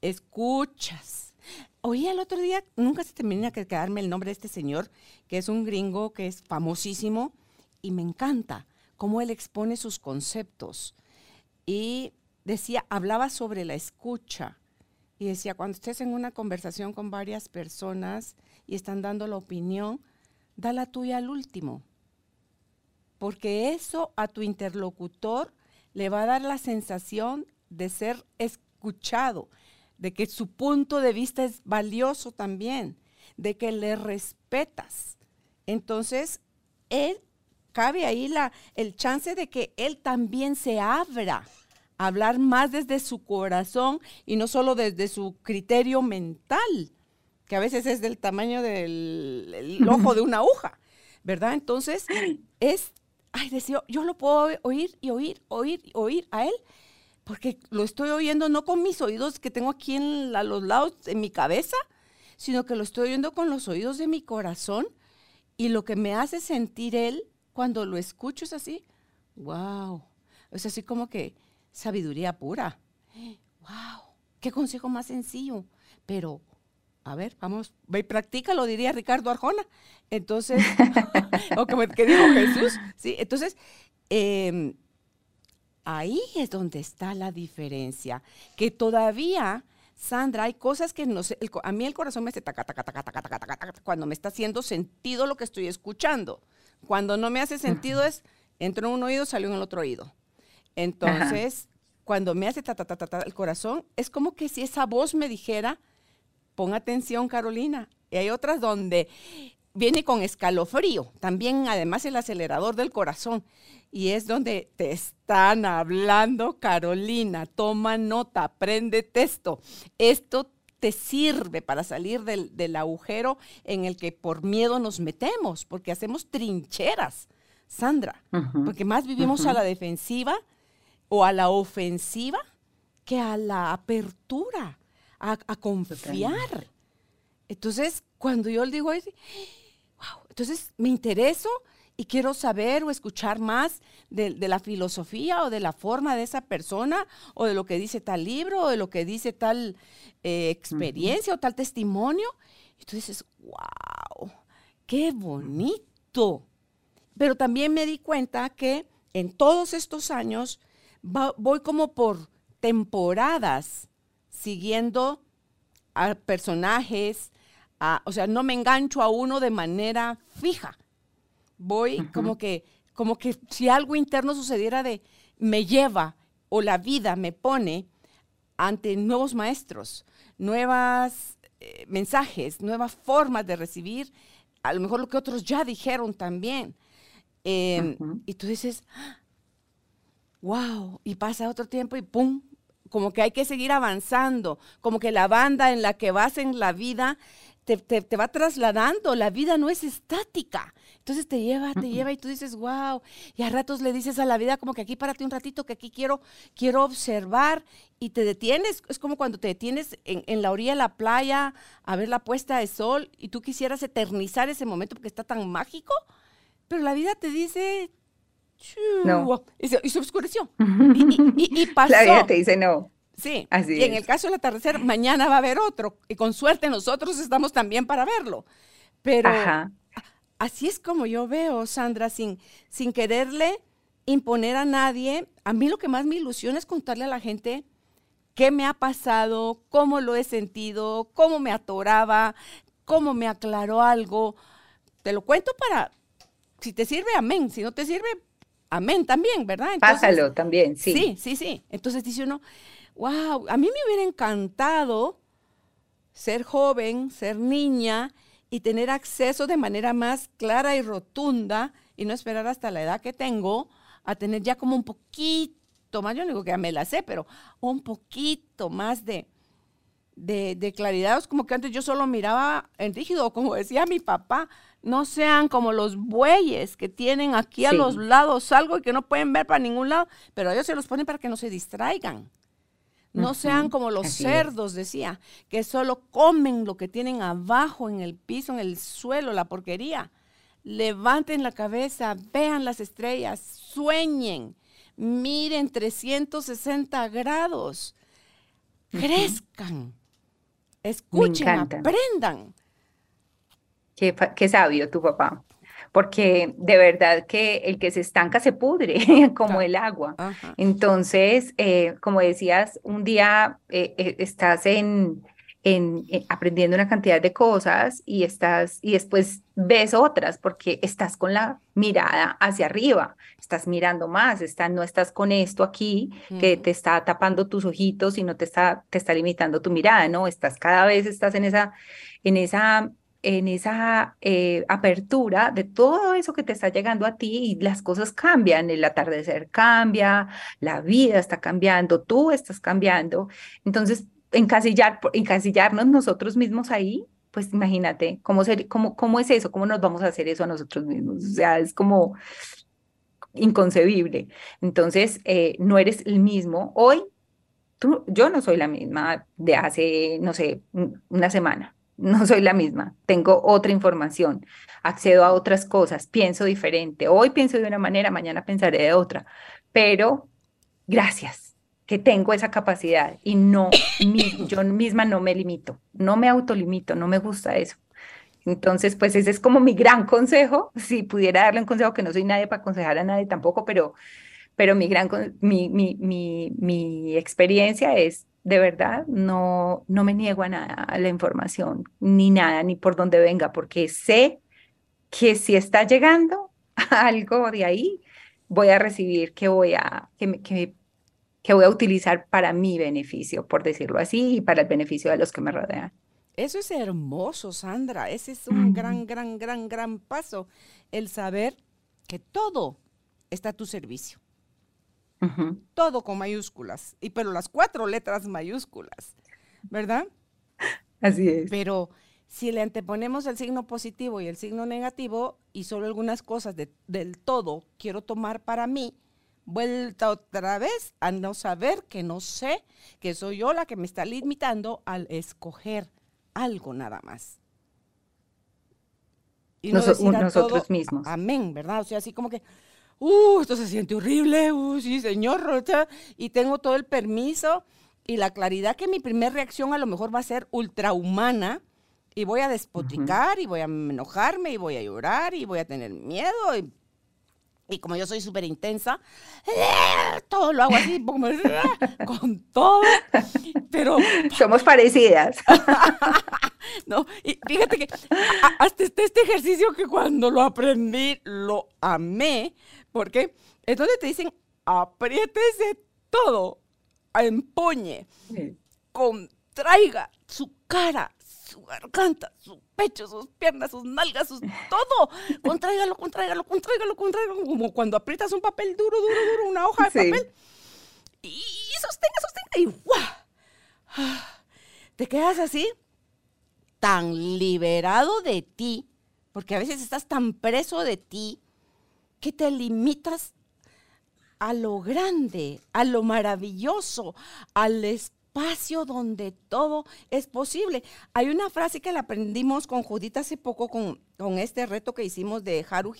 Escuchas. Oí el otro día, nunca se termina de quedarme el nombre de este señor, que es un gringo que es famosísimo y me encanta cómo él expone sus conceptos. Y decía, hablaba sobre la escucha y decía, cuando estés en una conversación con varias personas y están dando la opinión, da la tuya al último, porque eso a tu interlocutor le va a dar la sensación de ser escuchado, de que su punto de vista es valioso también, de que le respetas. Entonces, él cabe ahí la, el chance de que él también se abra hablar más desde su corazón y no solo desde su criterio mental, que a veces es del tamaño del ojo de una aguja, ¿verdad? Entonces, es, ay, decía, yo lo puedo oír y oír, oír, oír a él porque lo estoy oyendo no con mis oídos que tengo aquí a los lados de mi cabeza, sino que lo estoy oyendo con los oídos de mi corazón y lo que me hace sentir él cuando lo escucho es así, wow, es así como que sabiduría pura, wow, qué consejo más sencillo, pero a ver, vamos, ve y practícalo, diría Ricardo Arjona. Entonces, <laughs> o que, que dijo Jesús, sí, entonces, eh, Ahí es donde está la diferencia, que todavía, Sandra, hay cosas que no sé, a mí el corazón me hace taca, taca, taca, taca, taca, taca, cuando me está haciendo sentido lo que estoy escuchando. Cuando no me hace sentido <laughs> es, entro en un oído, salió en el otro oído. Entonces, cuando me hace ta, ta, ta, ta, el corazón, es como que si esa voz me dijera, pon atención, Carolina. Y hay otras donde viene con escalofrío, también además el acelerador del corazón. Y es donde te están hablando, Carolina, toma nota, aprende texto. Esto te sirve para salir del, agujero en el que por miedo nos metemos, porque hacemos trincheras, Sandra, porque más vivimos a la defensiva o a la ofensiva que a la apertura, a, confiar. Entonces, cuando yo le digo, entonces me intereso y quiero saber o escuchar más de, la filosofía o de la forma de esa persona o de lo que dice tal libro o de lo que dice tal eh, experiencia o tal testimonio. Y tú dices, wow, qué bonito. Pero también me di cuenta que en todos estos años voy como por temporadas siguiendo a personajes, o sea, no me engancho a uno de manera fija. Voy como que, como que si algo interno sucediera de, me lleva o la vida me pone ante nuevos maestros, nuevos eh, mensajes, nuevas formas de recibir, a lo mejor lo que otros ya dijeron también. Em, y tú dices, wow, y pasa otro tiempo y pum, como que hay que seguir avanzando, como que la banda en la que vas en la vida te, va trasladando, la vida no es estática. Entonces te lleva, te lleva y tú dices, wow, y a ratos le dices a la vida como que aquí párate un ratito, que aquí quiero, quiero observar y te detienes. Es como cuando te detienes en, la orilla de la playa a ver la puesta de sol y tú quisieras eternizar ese momento porque está tan mágico, pero la vida te dice, no. y, se, oscureció. y, y, pasó. <laughs> La vida te dice no. Sí, Así y en el caso del atardecer, mañana va a haber otro, y con suerte nosotros estamos también para verlo. Pero así es como yo veo, Sandra, sin, sin quererle imponer a nadie. A mí lo que más me ilusiona es contarle a la gente qué me ha pasado, cómo lo he sentido, cómo me atoraba, cómo me aclaró algo. Te lo cuento para, si te sirve, amén. Si no te sirve, amén también, ¿verdad? Pásalo también, sí. Sí, sí, sí. Entonces dice uno, wow, a mí me hubiera encantado ser joven, ser niña y tener acceso de manera más clara y rotunda y no esperar hasta la edad que tengo a tener ya como un poquito más, yo no digo que ya me la sé, pero un poquito más de, de, claridad. Es como que antes yo solo miraba en rígido, como decía mi papá, no sean como los bueyes que tienen aquí a los lados algo y que no pueden ver para ningún lado, pero ellos se los ponen para que no se distraigan. No sean como los cerdos, decía, que solo comen lo que tienen abajo en el piso, en el suelo, la porquería. Levanten la cabeza, vean las estrellas, sueñen, miren 360 grados, crezcan, escuchen, aprendan. Qué, qué sabio tu papá. Porque de verdad que el que se estanca se pudre <laughs> como el agua. Entonces, eh, como decías, un día eh, eh, estás en, en, aprendiendo una cantidad de cosas y estás y después ves otras porque estás con la mirada hacia arriba, estás mirando más, estás, no estás con esto aquí que te está tapando tus ojitos y no te está, te está limitando tu mirada, ¿no? Estás cada vez, estás en esa, en esa en esa eh, apertura de todo eso que te está llegando a ti y las cosas cambian, el atardecer cambia, la vida está cambiando, tú estás cambiando. Entonces, encasillar, encasillarnos nosotros mismos ahí, pues imagínate, ¿cómo, ser, cómo, ¿cómo es eso? ¿Cómo nos vamos a hacer eso a nosotros mismos? O sea, es como inconcebible. Entonces, eh, no eres el mismo. Hoy, tú, yo no soy la misma de hace, no sé, una semana. No soy la misma. Tengo otra información. Accedo a otras cosas. Pienso diferente. Hoy pienso de una manera, mañana pensaré de otra. Pero gracias que tengo esa capacidad y no, yo misma no me limito, no me autolimito, no me gusta eso. Entonces, pues ese es como mi gran consejo, si pudiera darle un consejo, que no soy nadie para aconsejar a nadie tampoco, pero, pero mi, gran, mi, mi, mi, mi experiencia es, de verdad, no, no me niego a nada, a la información, ni nada, ni por dónde venga, porque sé que si está llegando <laughs> algo de ahí, voy a recibir que voy a, que, que que voy a utilizar para mi beneficio, por decirlo así, y para el beneficio de los que me rodean. Eso es hermoso, Sandra. Ese es un gran, gran, gran, gran paso. El saber que todo está a tu servicio. Todo con mayúsculas. Y pero las cuatro letras mayúsculas, ¿verdad? Así es. Pero si le anteponemos el signo positivo y el signo negativo y solo algunas cosas del todo quiero tomar para mí, vuelta otra vez a no saber que no sé, que soy yo la que me está limitando al escoger algo nada más. Y no nosotros mismos. Amén, ¿verdad? O sea, así como que, uh, esto se siente horrible, uh, sí, señor, y tengo todo el permiso y la claridad que mi primera reacción a lo mejor va a ser ultrahumana. Y voy a despotricar y voy a enojarme y voy a llorar y voy a tener miedo y y como yo soy súper intensa, todo lo hago así, con todo, pero... <laughs> Somos parecidas. <laughs> no, y fíjate que hasta este, este, ejercicio que cuando lo aprendí, lo amé, porque es donde te dicen, apriétese todo, empuñe, contraiga su cara, su garganta, su pecho, sus piernas, sus nalgas, sus todo. <laughs> Contráigalo, contráigalo, contráigalo, contráigalo. Como cuando aprietas un papel duro, duro, duro, una hoja de papel. Y sostenga, sostenga. Y ¡guau! Te quedas así, tan liberado de ti, porque a veces estás tan preso de ti que te limitas a lo grande, a lo maravilloso, al espacio donde todo es posible. Hay una frase que la aprendimos con Judith hace poco con, con este reto que hicimos de Haru,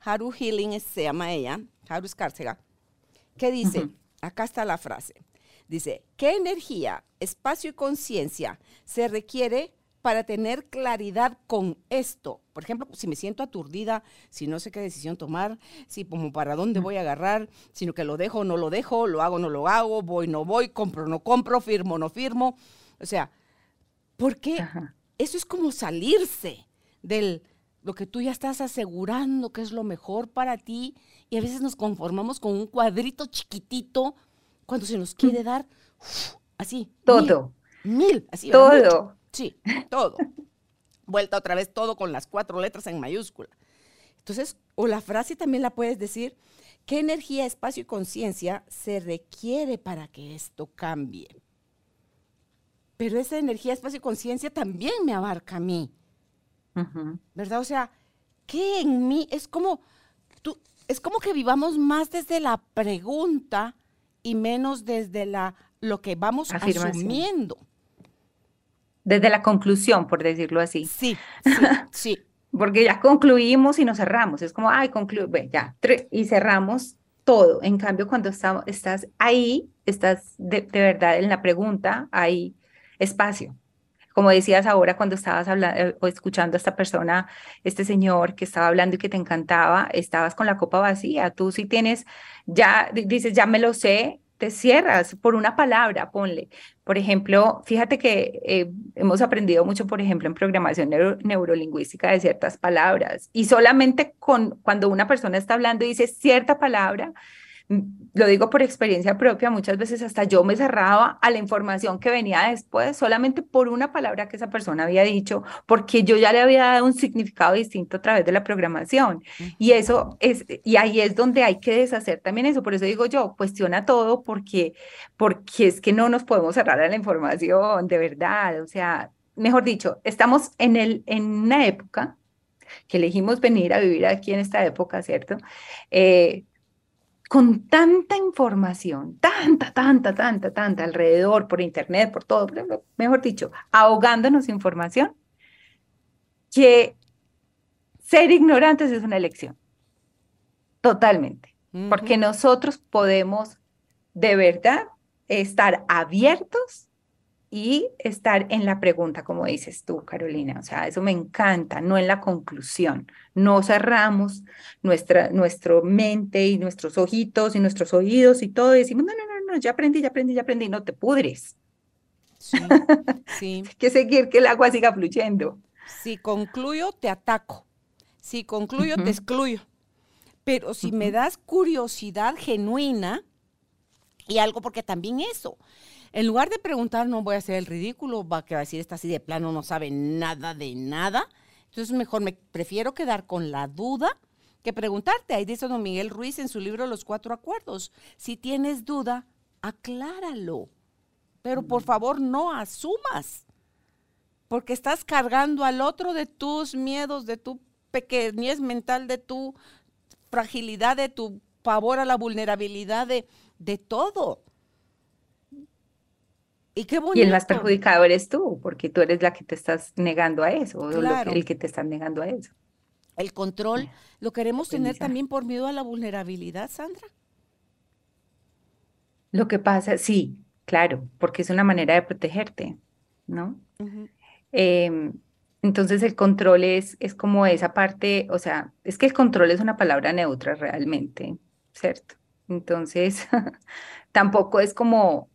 Haru Healing, se llama ella, Haru Escárcega, que dice, acá está la frase, dice, ¿qué energía, espacio y conciencia se requiere para tener claridad con esto. Por ejemplo, si me siento aturdida, si no sé qué decisión tomar, si como para dónde voy a agarrar, sino que lo dejo o no lo dejo, lo hago o no lo hago, voy no voy, compro o no compro, firmo o no firmo. O sea, porque eso es como salirse del lo que tú ya estás asegurando que es lo mejor para ti y a veces nos conformamos con un cuadrito chiquitito cuando se nos quiere dar así. Todo. Mil, así. Todo. Sí, todo. Vuelta otra vez todo con las cuatro letras en mayúscula. Entonces, o la frase también la puedes decir, ¿qué energía, espacio y conciencia se requiere para que esto cambie? Pero esa energía, espacio y conciencia también me abarca a mí. ¿Verdad? O sea, ¿qué en mí? Es como, tú, es como que vivamos más desde la pregunta y menos desde la, lo que vamos asumiendo desde la conclusión, por decirlo así. Sí, <laughs> sí, sí. Porque ya concluimos y nos cerramos. Es como, ay, concluyo, ya, y cerramos todo. En cambio, cuando estamos, estás ahí, estás de, verdad en la pregunta, hay espacio. Como decías ahora cuando estabas hablando eh, o escuchando a esta persona, este señor que estaba hablando y que te encantaba, estabas con la copa vacía. Tú sí tienes, ya dices, ya me lo sé, te cierras por una palabra, ponle. Por ejemplo, fíjate que eh, hemos aprendido mucho, por ejemplo, en programación neurolingüística de ciertas palabras y solamente con cuando una persona está hablando y dice cierta palabra, lo digo por experiencia propia, muchas veces hasta yo me cerraba a la información que venía después solamente por una palabra que esa persona había dicho, porque yo ya le había dado un significado distinto a través de la programación. Y eso es, y ahí es donde hay que deshacer también eso. Por eso digo yo, cuestiona todo porque, porque es que no nos podemos cerrar a la información, de verdad. O sea, mejor dicho, estamos en, el, en una época que elegimos venir a vivir aquí en esta época, ¿cierto? Eh, con tanta información, tanta, tanta, tanta, tanta alrededor, por internet, por todo, mejor dicho, ahogándonos información, que ser ignorantes es una elección. Totalmente. Porque nosotros podemos de verdad estar abiertos y estar en la pregunta, como dices tú, Carolina. O sea, eso me encanta, no en la conclusión. No cerramos nuestra nuestro mente y nuestros ojitos y nuestros oídos y todo y decimos, no, no, no, no, ya aprendí, ya aprendí, ya aprendí. No te pudres. Sí, <laughs> sí. Hay que seguir que el agua siga fluyendo. Si concluyo, te ataco. Si concluyo, te excluyo. Pero si me das curiosidad genuina y algo, porque también eso, en lugar de preguntar, no voy a hacer el ridículo, va que va a decir, esta así de plano, no sabe nada de nada. Entonces mejor me prefiero quedar con la duda que preguntarte. Ahí dice don Miguel Ruiz en su libro Los Cuatro Acuerdos. Si tienes duda, acláralo. Pero por mm. favor no asumas, porque estás cargando al otro de tus miedos, de tu pequeñez mental, de tu fragilidad, de tu pavor a la vulnerabilidad, de, de todo. Y el más perjudicado eres tú, porque tú eres la que te estás negando a eso, o el que te estás negando a eso. El control lo queremos tener también por miedo a la vulnerabilidad, Sandra. Lo que pasa, sí, claro, porque es una manera de protegerte, ¿no? Em, entonces el control es, es como esa parte, o sea, es que el control es una palabra neutra realmente, ¿cierto? Entonces, <laughs> tampoco es como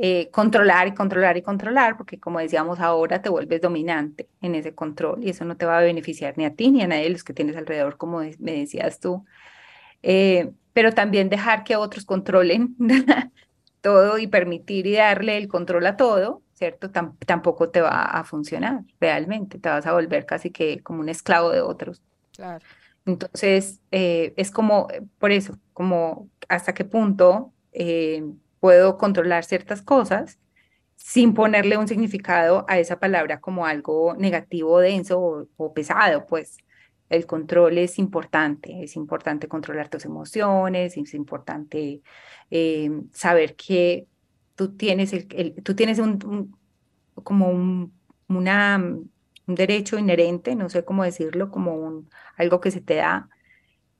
eh, controlar y controlar y controlar, porque como decíamos ahora te vuelves dominante en ese control y eso no te va a beneficiar ni a ti ni a nadie de los que tienes alrededor, como me decías tú. Eh, pero también dejar que otros controlen <laughs> todo y permitir y darle el control a todo, ¿cierto? tampoco te va a funcionar realmente, te vas a volver casi que como un esclavo de otros. Claro. Entonces, eh, es como, por eso, como hasta qué punto puedo controlar ciertas cosas sin ponerle un significado a esa palabra como algo negativo, denso o, pesado, pues. El control es importante, es importante controlar tus emociones, es importante eh, saber que tú tienes, el, tú tienes un, como un, derecho inherente, no sé cómo decirlo, como algo que se te da,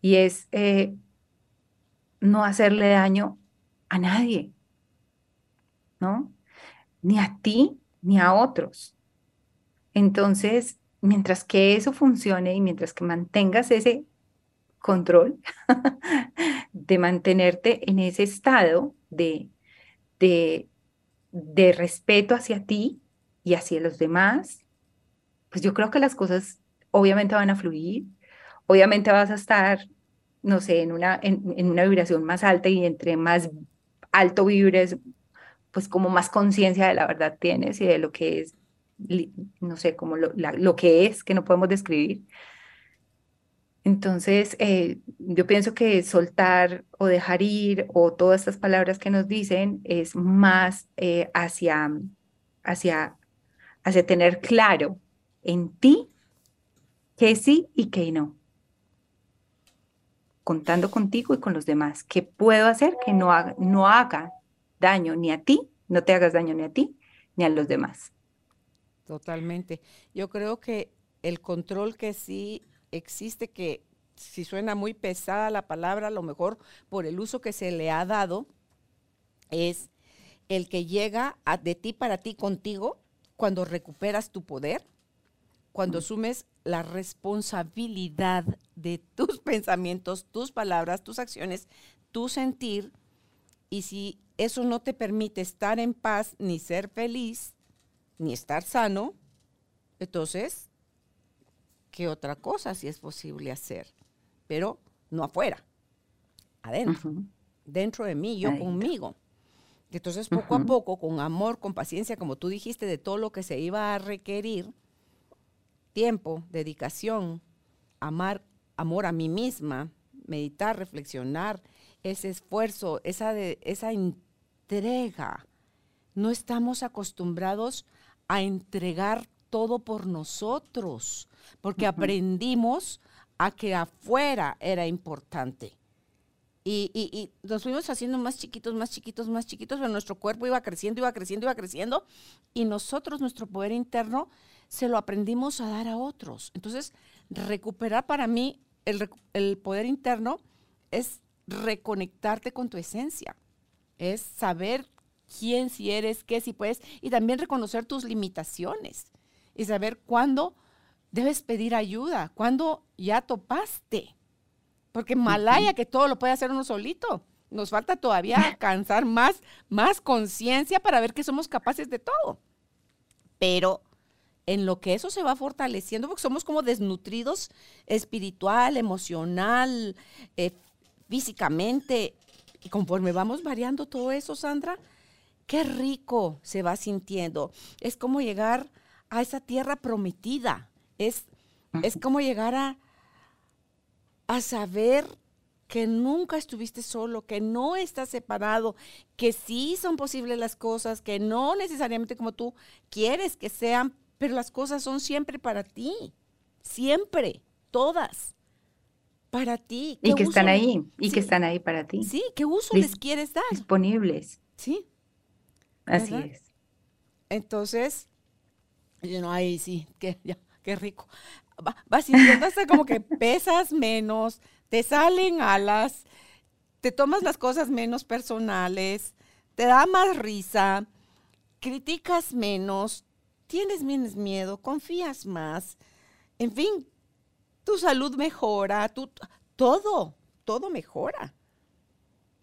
y es eh, no hacerle daño a nadie, ¿no? Ni a ti ni a otros. Entonces, mientras que eso funcione y mientras que mantengas ese control <laughs> de mantenerte en ese estado de, de, de respeto hacia ti y hacia los demás, pues yo creo que las cosas obviamente van a fluir, obviamente vas a estar no sé, en una, en, una vibración más alta y entre más alto vibres, pues como más conciencia de la verdad tienes y de lo que es, no sé, como lo, lo que es, que no podemos describir. Entonces, eh, yo pienso que soltar o dejar ir o todas estas palabras que nos dicen es más eh, hacia, hacia, hacia tener claro en ti que sí y que no contando contigo y con los demás. ¿Qué puedo hacer que no haga, no haga daño ni a ti, no te hagas daño ni a ti, ni a los demás? Totalmente. Yo creo que el control que sí existe, que si suena muy pesada la palabra, a lo mejor por el uso que se le ha dado, es el que llega de ti para ti contigo cuando recuperas tu poder, cuando asumes la responsabilidad de tus <laughs> pensamientos, tus palabras, tus acciones, tu sentir Y si eso no te permite estar en paz, ni ser feliz, ni estar sano, entonces, ¿qué otra cosa si es posible hacer? Pero no afuera, adentro, dentro de mí, yo conmigo. Entonces, poco a poco, con amor, con paciencia, como tú dijiste, de todo lo que se iba a requerir, tiempo, dedicación, amar, amor a mí misma, meditar, reflexionar, ese esfuerzo, esa, de, esa entrega. No estamos acostumbrados a entregar todo por nosotros, porque aprendimos a que afuera era importante. Y, y, nos fuimos haciendo más chiquitos, más chiquitos, más chiquitos, pero nuestro cuerpo iba creciendo, iba creciendo, iba creciendo, y nosotros, nuestro poder interno, se lo aprendimos a dar a otros. Entonces, recuperar para mí el, el poder interno es reconectarte con tu esencia, es saber quién si eres, qué si puedes, y también reconocer tus limitaciones y saber cuándo debes pedir ayuda, cuándo ya topaste. Porque Malaya, que todo lo puede hacer uno solito, nos falta todavía <laughs> alcanzar más, más conciencia para ver que somos capaces de todo. Pero en lo que eso se va fortaleciendo, porque somos como desnutridos espiritual, emocional, eh, físicamente, y conforme vamos variando todo eso, Sandra, qué rico se va sintiendo. Es como llegar a esa tierra prometida. Es, es como llegar a, a saber que nunca estuviste solo, que no estás separado, que sí son posibles las cosas, que no necesariamente como tú quieres que sean, pero las cosas son siempre para ti, siempre, todas, para ti. Y que están ahí, y que están ahí para ti. Sí, ¿qué uso les quieres dar? Disponibles. Sí. Así es. Entonces, yo no, ahí sí, qué, qué rico. Vas sintiendo hasta como que <laughs> pesas menos, te salen alas, te tomas las cosas menos personales, te da más risa, criticas menos, tienes menos miedo, confías más. En fin, tu salud mejora, tu, todo, todo mejora.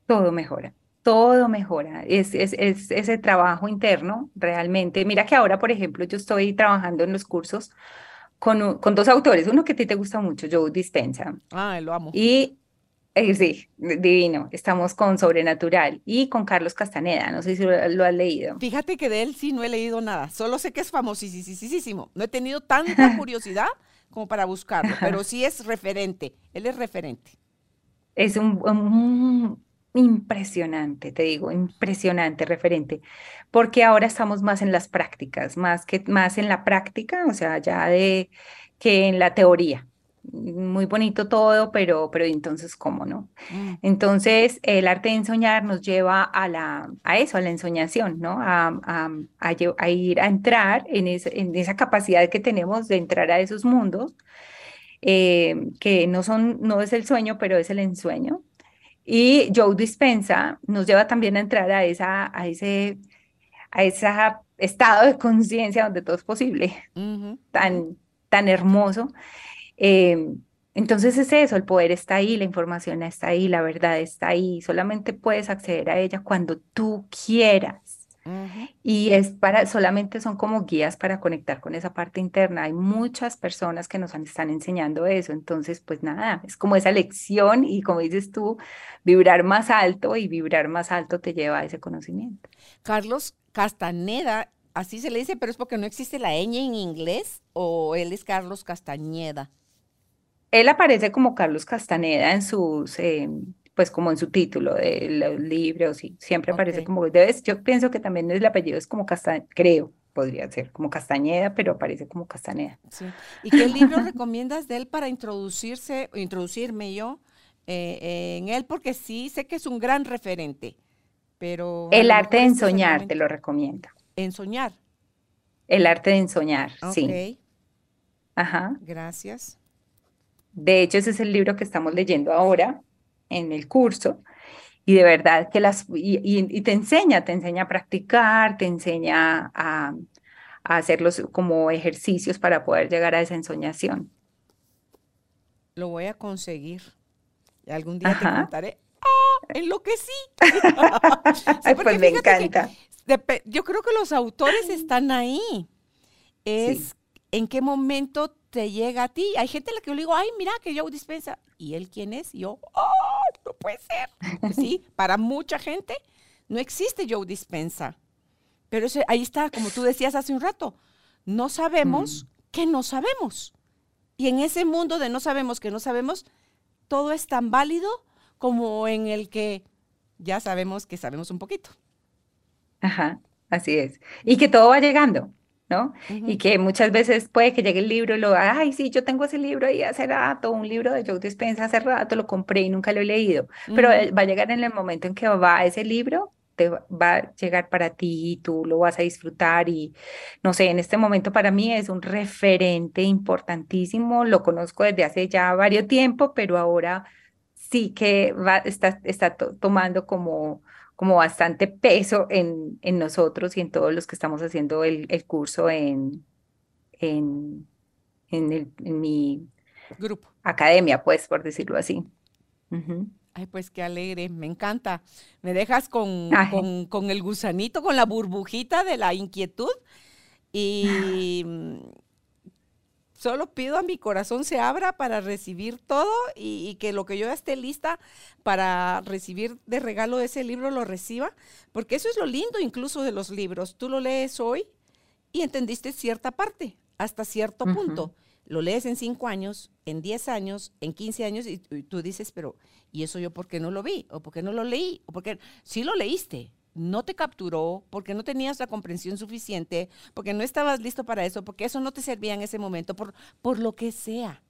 Todo mejora todo mejora. Es, es, es, ese trabajo interno realmente. Mira que ahora, por ejemplo, yo estoy trabajando en los cursos con, con dos autores, uno que a ti te gusta mucho, Joe Dispensa. Ah, lo amo. Y eh, sí, divino. Estamos con Sobrenatural y con Carlos Castaneda. No sé si lo, lo, has leído. Fíjate que de él sí no he leído nada. Solo sé que es famosísimo. No he tenido tanta <laughs> curiosidad como para buscarlo, pero sí es referente. Él es referente. Es un, un, impresionante, te digo, impresionante referente, porque ahora estamos más en las prácticas, más que más en la práctica, o sea, ya de que en la teoría. Muy bonito todo, pero, pero entonces, ¿cómo no? Mm. Entonces, el arte de ensoñar nos lleva a, la, a eso, a la ensoñación, ¿no? A, a, a ir a entrar en, en esa capacidad que tenemos de entrar a esos mundos, eh, que no, son, no es el sueño, pero es el ensueño, y Joe Dispensa nos lleva también a entrar a, esa, a ese a ese estado de conciencia donde todo es posible, tan, tan hermoso. Em, entonces es eso, el poder está ahí, la información está ahí, la verdad está ahí, solamente puedes acceder a ella cuando tú quieras. Y es para, solamente son como guías para conectar con esa parte interna. Hay muchas personas que nos están enseñando eso. Entonces, pues nada, es como esa lección y como dices tú, vibrar más alto y vibrar más alto te lleva a ese conocimiento. Carlos Castaneda, así se le dice, pero es porque no existe la ñ en inglés o él es Carlos Castañeda. Él aparece como Carlos Castaneda en sus... Em, pues como en su título de los libros y siempre aparece como, debes, yo pienso que también el apellido es como Castañeda, creo, podría ser como Castañeda, pero aparece como Castaneda. Sí. ¿Y qué libro recomiendas de él para introducirse, introducirme yo eh, en él? Porque sí, sé que es un gran referente, pero... El arte de ensoñar, te lo recomiendo. ¿Ensoñar? El arte de ensoñar, sí. Ajá. Gracias. De hecho, ese es el libro que estamos leyendo ahora en el curso y de verdad que las, y, te enseña, te enseña a practicar, te enseña a, a hacerlos como ejercicios para poder llegar a esa ensoñación. Lo voy a conseguir. Y algún día te contaré ¡ah! Enloquecí. <laughs> pues me encanta. yo creo que los autores están ahí. Es en qué momento te llega a ti. Hay gente a la que yo le digo, ay, mira que Joe Dispensa. ¿Y él quién es? Y yo, ¡oh! No puede ser. Pues sí, <laughs> para mucha gente no existe Joe Dispensa. Pero ahí está, como tú decías hace un rato, no sabemos mm. que no sabemos. Y en ese mundo de no sabemos que no sabemos, todo es tan válido como en el que ya sabemos que sabemos un poquito. Ajá, así es. Y que todo va llegando, ¿no? Y que muchas veces puede que llegue el libro y lo, ay, sí, yo tengo ese libro ahí hace rato, un libro de Joe Dispenza hace rato, lo compré y nunca lo he leído. Pero va a llegar en el momento en que va ese libro te va a llegar para ti y tú lo vas a disfrutar y no sé, en este momento para mí es un referente importantísimo, lo conozco desde hace ya varios tiempo, pero ahora sí que va, está, está tomando como, como bastante peso en, en, nosotros y en todos los que estamos haciendo el, el curso en, en, en, el, en mi grupo. Academia, pues, por decirlo así. Ay, pues qué alegre, me encanta. Me dejas con, con, el gusanito, con la burbujita de la inquietud y <laughs> solo pido a mi corazón se abra para recibir todo y, y, que lo que yo esté lista para recibir de regalo ese libro lo reciba, porque eso es lo lindo incluso de los libros. Tú lo lees hoy y entendiste cierta parte, hasta cierto punto. Lo lees en cinco años, en diez años, en quince años y, y tú dices, pero ¿Y eso yo por qué no lo vi? ¿O por qué no lo leí? ¿O porque sí lo leíste? No te capturó porque no tenías la comprensión suficiente, porque no estabas listo para eso, porque eso no te servía en ese momento, por, por lo que sea,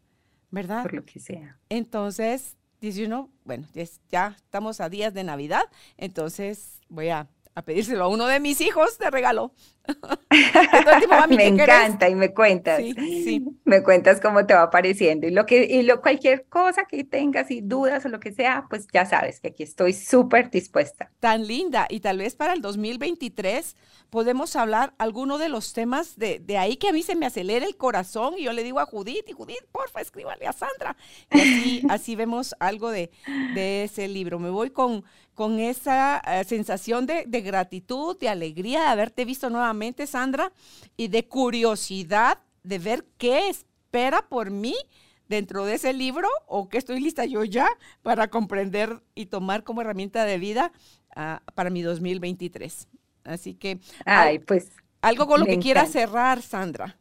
¿verdad? Por lo que sea. Entonces, dice uno, bueno, ya estamos a días de Navidad, entonces voy a a pedírselo a uno de mis hijos de regalo. <laughs> <laughs> me encanta y me cuentas. Me cuentas cómo te va apareciendo. Y lo que, y lo, cualquier cosa que tengas y dudas o lo que sea, pues ya sabes que aquí estoy súper dispuesta. Tan linda. Y tal vez para el 2023 podemos hablar alguno de los temas de, de ahí que a mí se me acelera el corazón y yo le digo a Judith, y Judith, porfa, escríbale a Sandra. Y así, <laughs> así vemos algo de, de ese libro. Me voy con con esa eh, sensación de, gratitud, de alegría de haberte visto nuevamente, Sandra, y de curiosidad de ver qué espera por mí dentro de ese libro o que estoy lista yo ya para comprender y tomar como herramienta de vida ah, para mi 2023. Así que, Ay, pues, algo con lo que quieras cerrar, Sandra.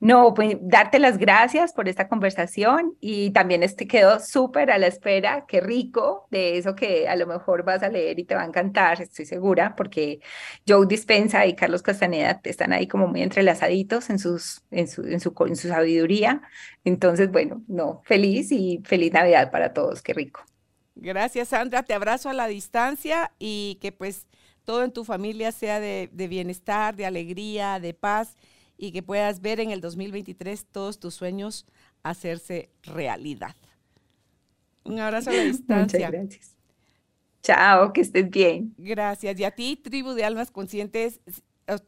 No, pues darte las gracias por esta conversación y también este quedo súper a la espera, qué rico de eso que a lo mejor vas a leer y te va a encantar, estoy segura, porque Joe Dispensa y Carlos Castaneda están ahí como muy entrelazaditos en, sus, en, su, en, su, en su sabiduría. Entonces, bueno, no, feliz y feliz Navidad para todos, qué rico. Gracias, Sandra, te abrazo a la distancia y que pues todo en tu familia sea de, de bienestar, de alegría, de paz y que puedas ver en el 2023 todos tus sueños hacerse realidad. Un abrazo a la <laughs> distancia. Muchas gracias. Chao, que estés bien. Gracias. Y a ti, tribu de almas conscientes,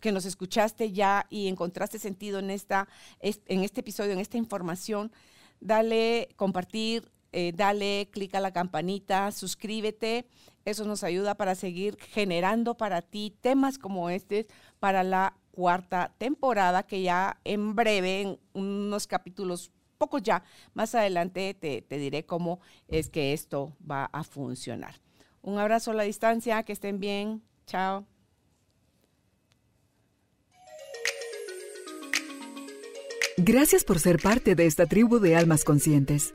que nos escuchaste ya y encontraste sentido en, esta, en este episodio, en esta información, dale compartir, eh, dale clic a la campanita, suscríbete. Eso nos ayuda para seguir generando para ti temas como este para la cuarta temporada que ya en breve, en unos capítulos pocos ya, más adelante te, te diré cómo es que esto va a funcionar. Un abrazo a la distancia, que estén bien. Chao. Gracias por ser parte de esta tribu de almas conscientes.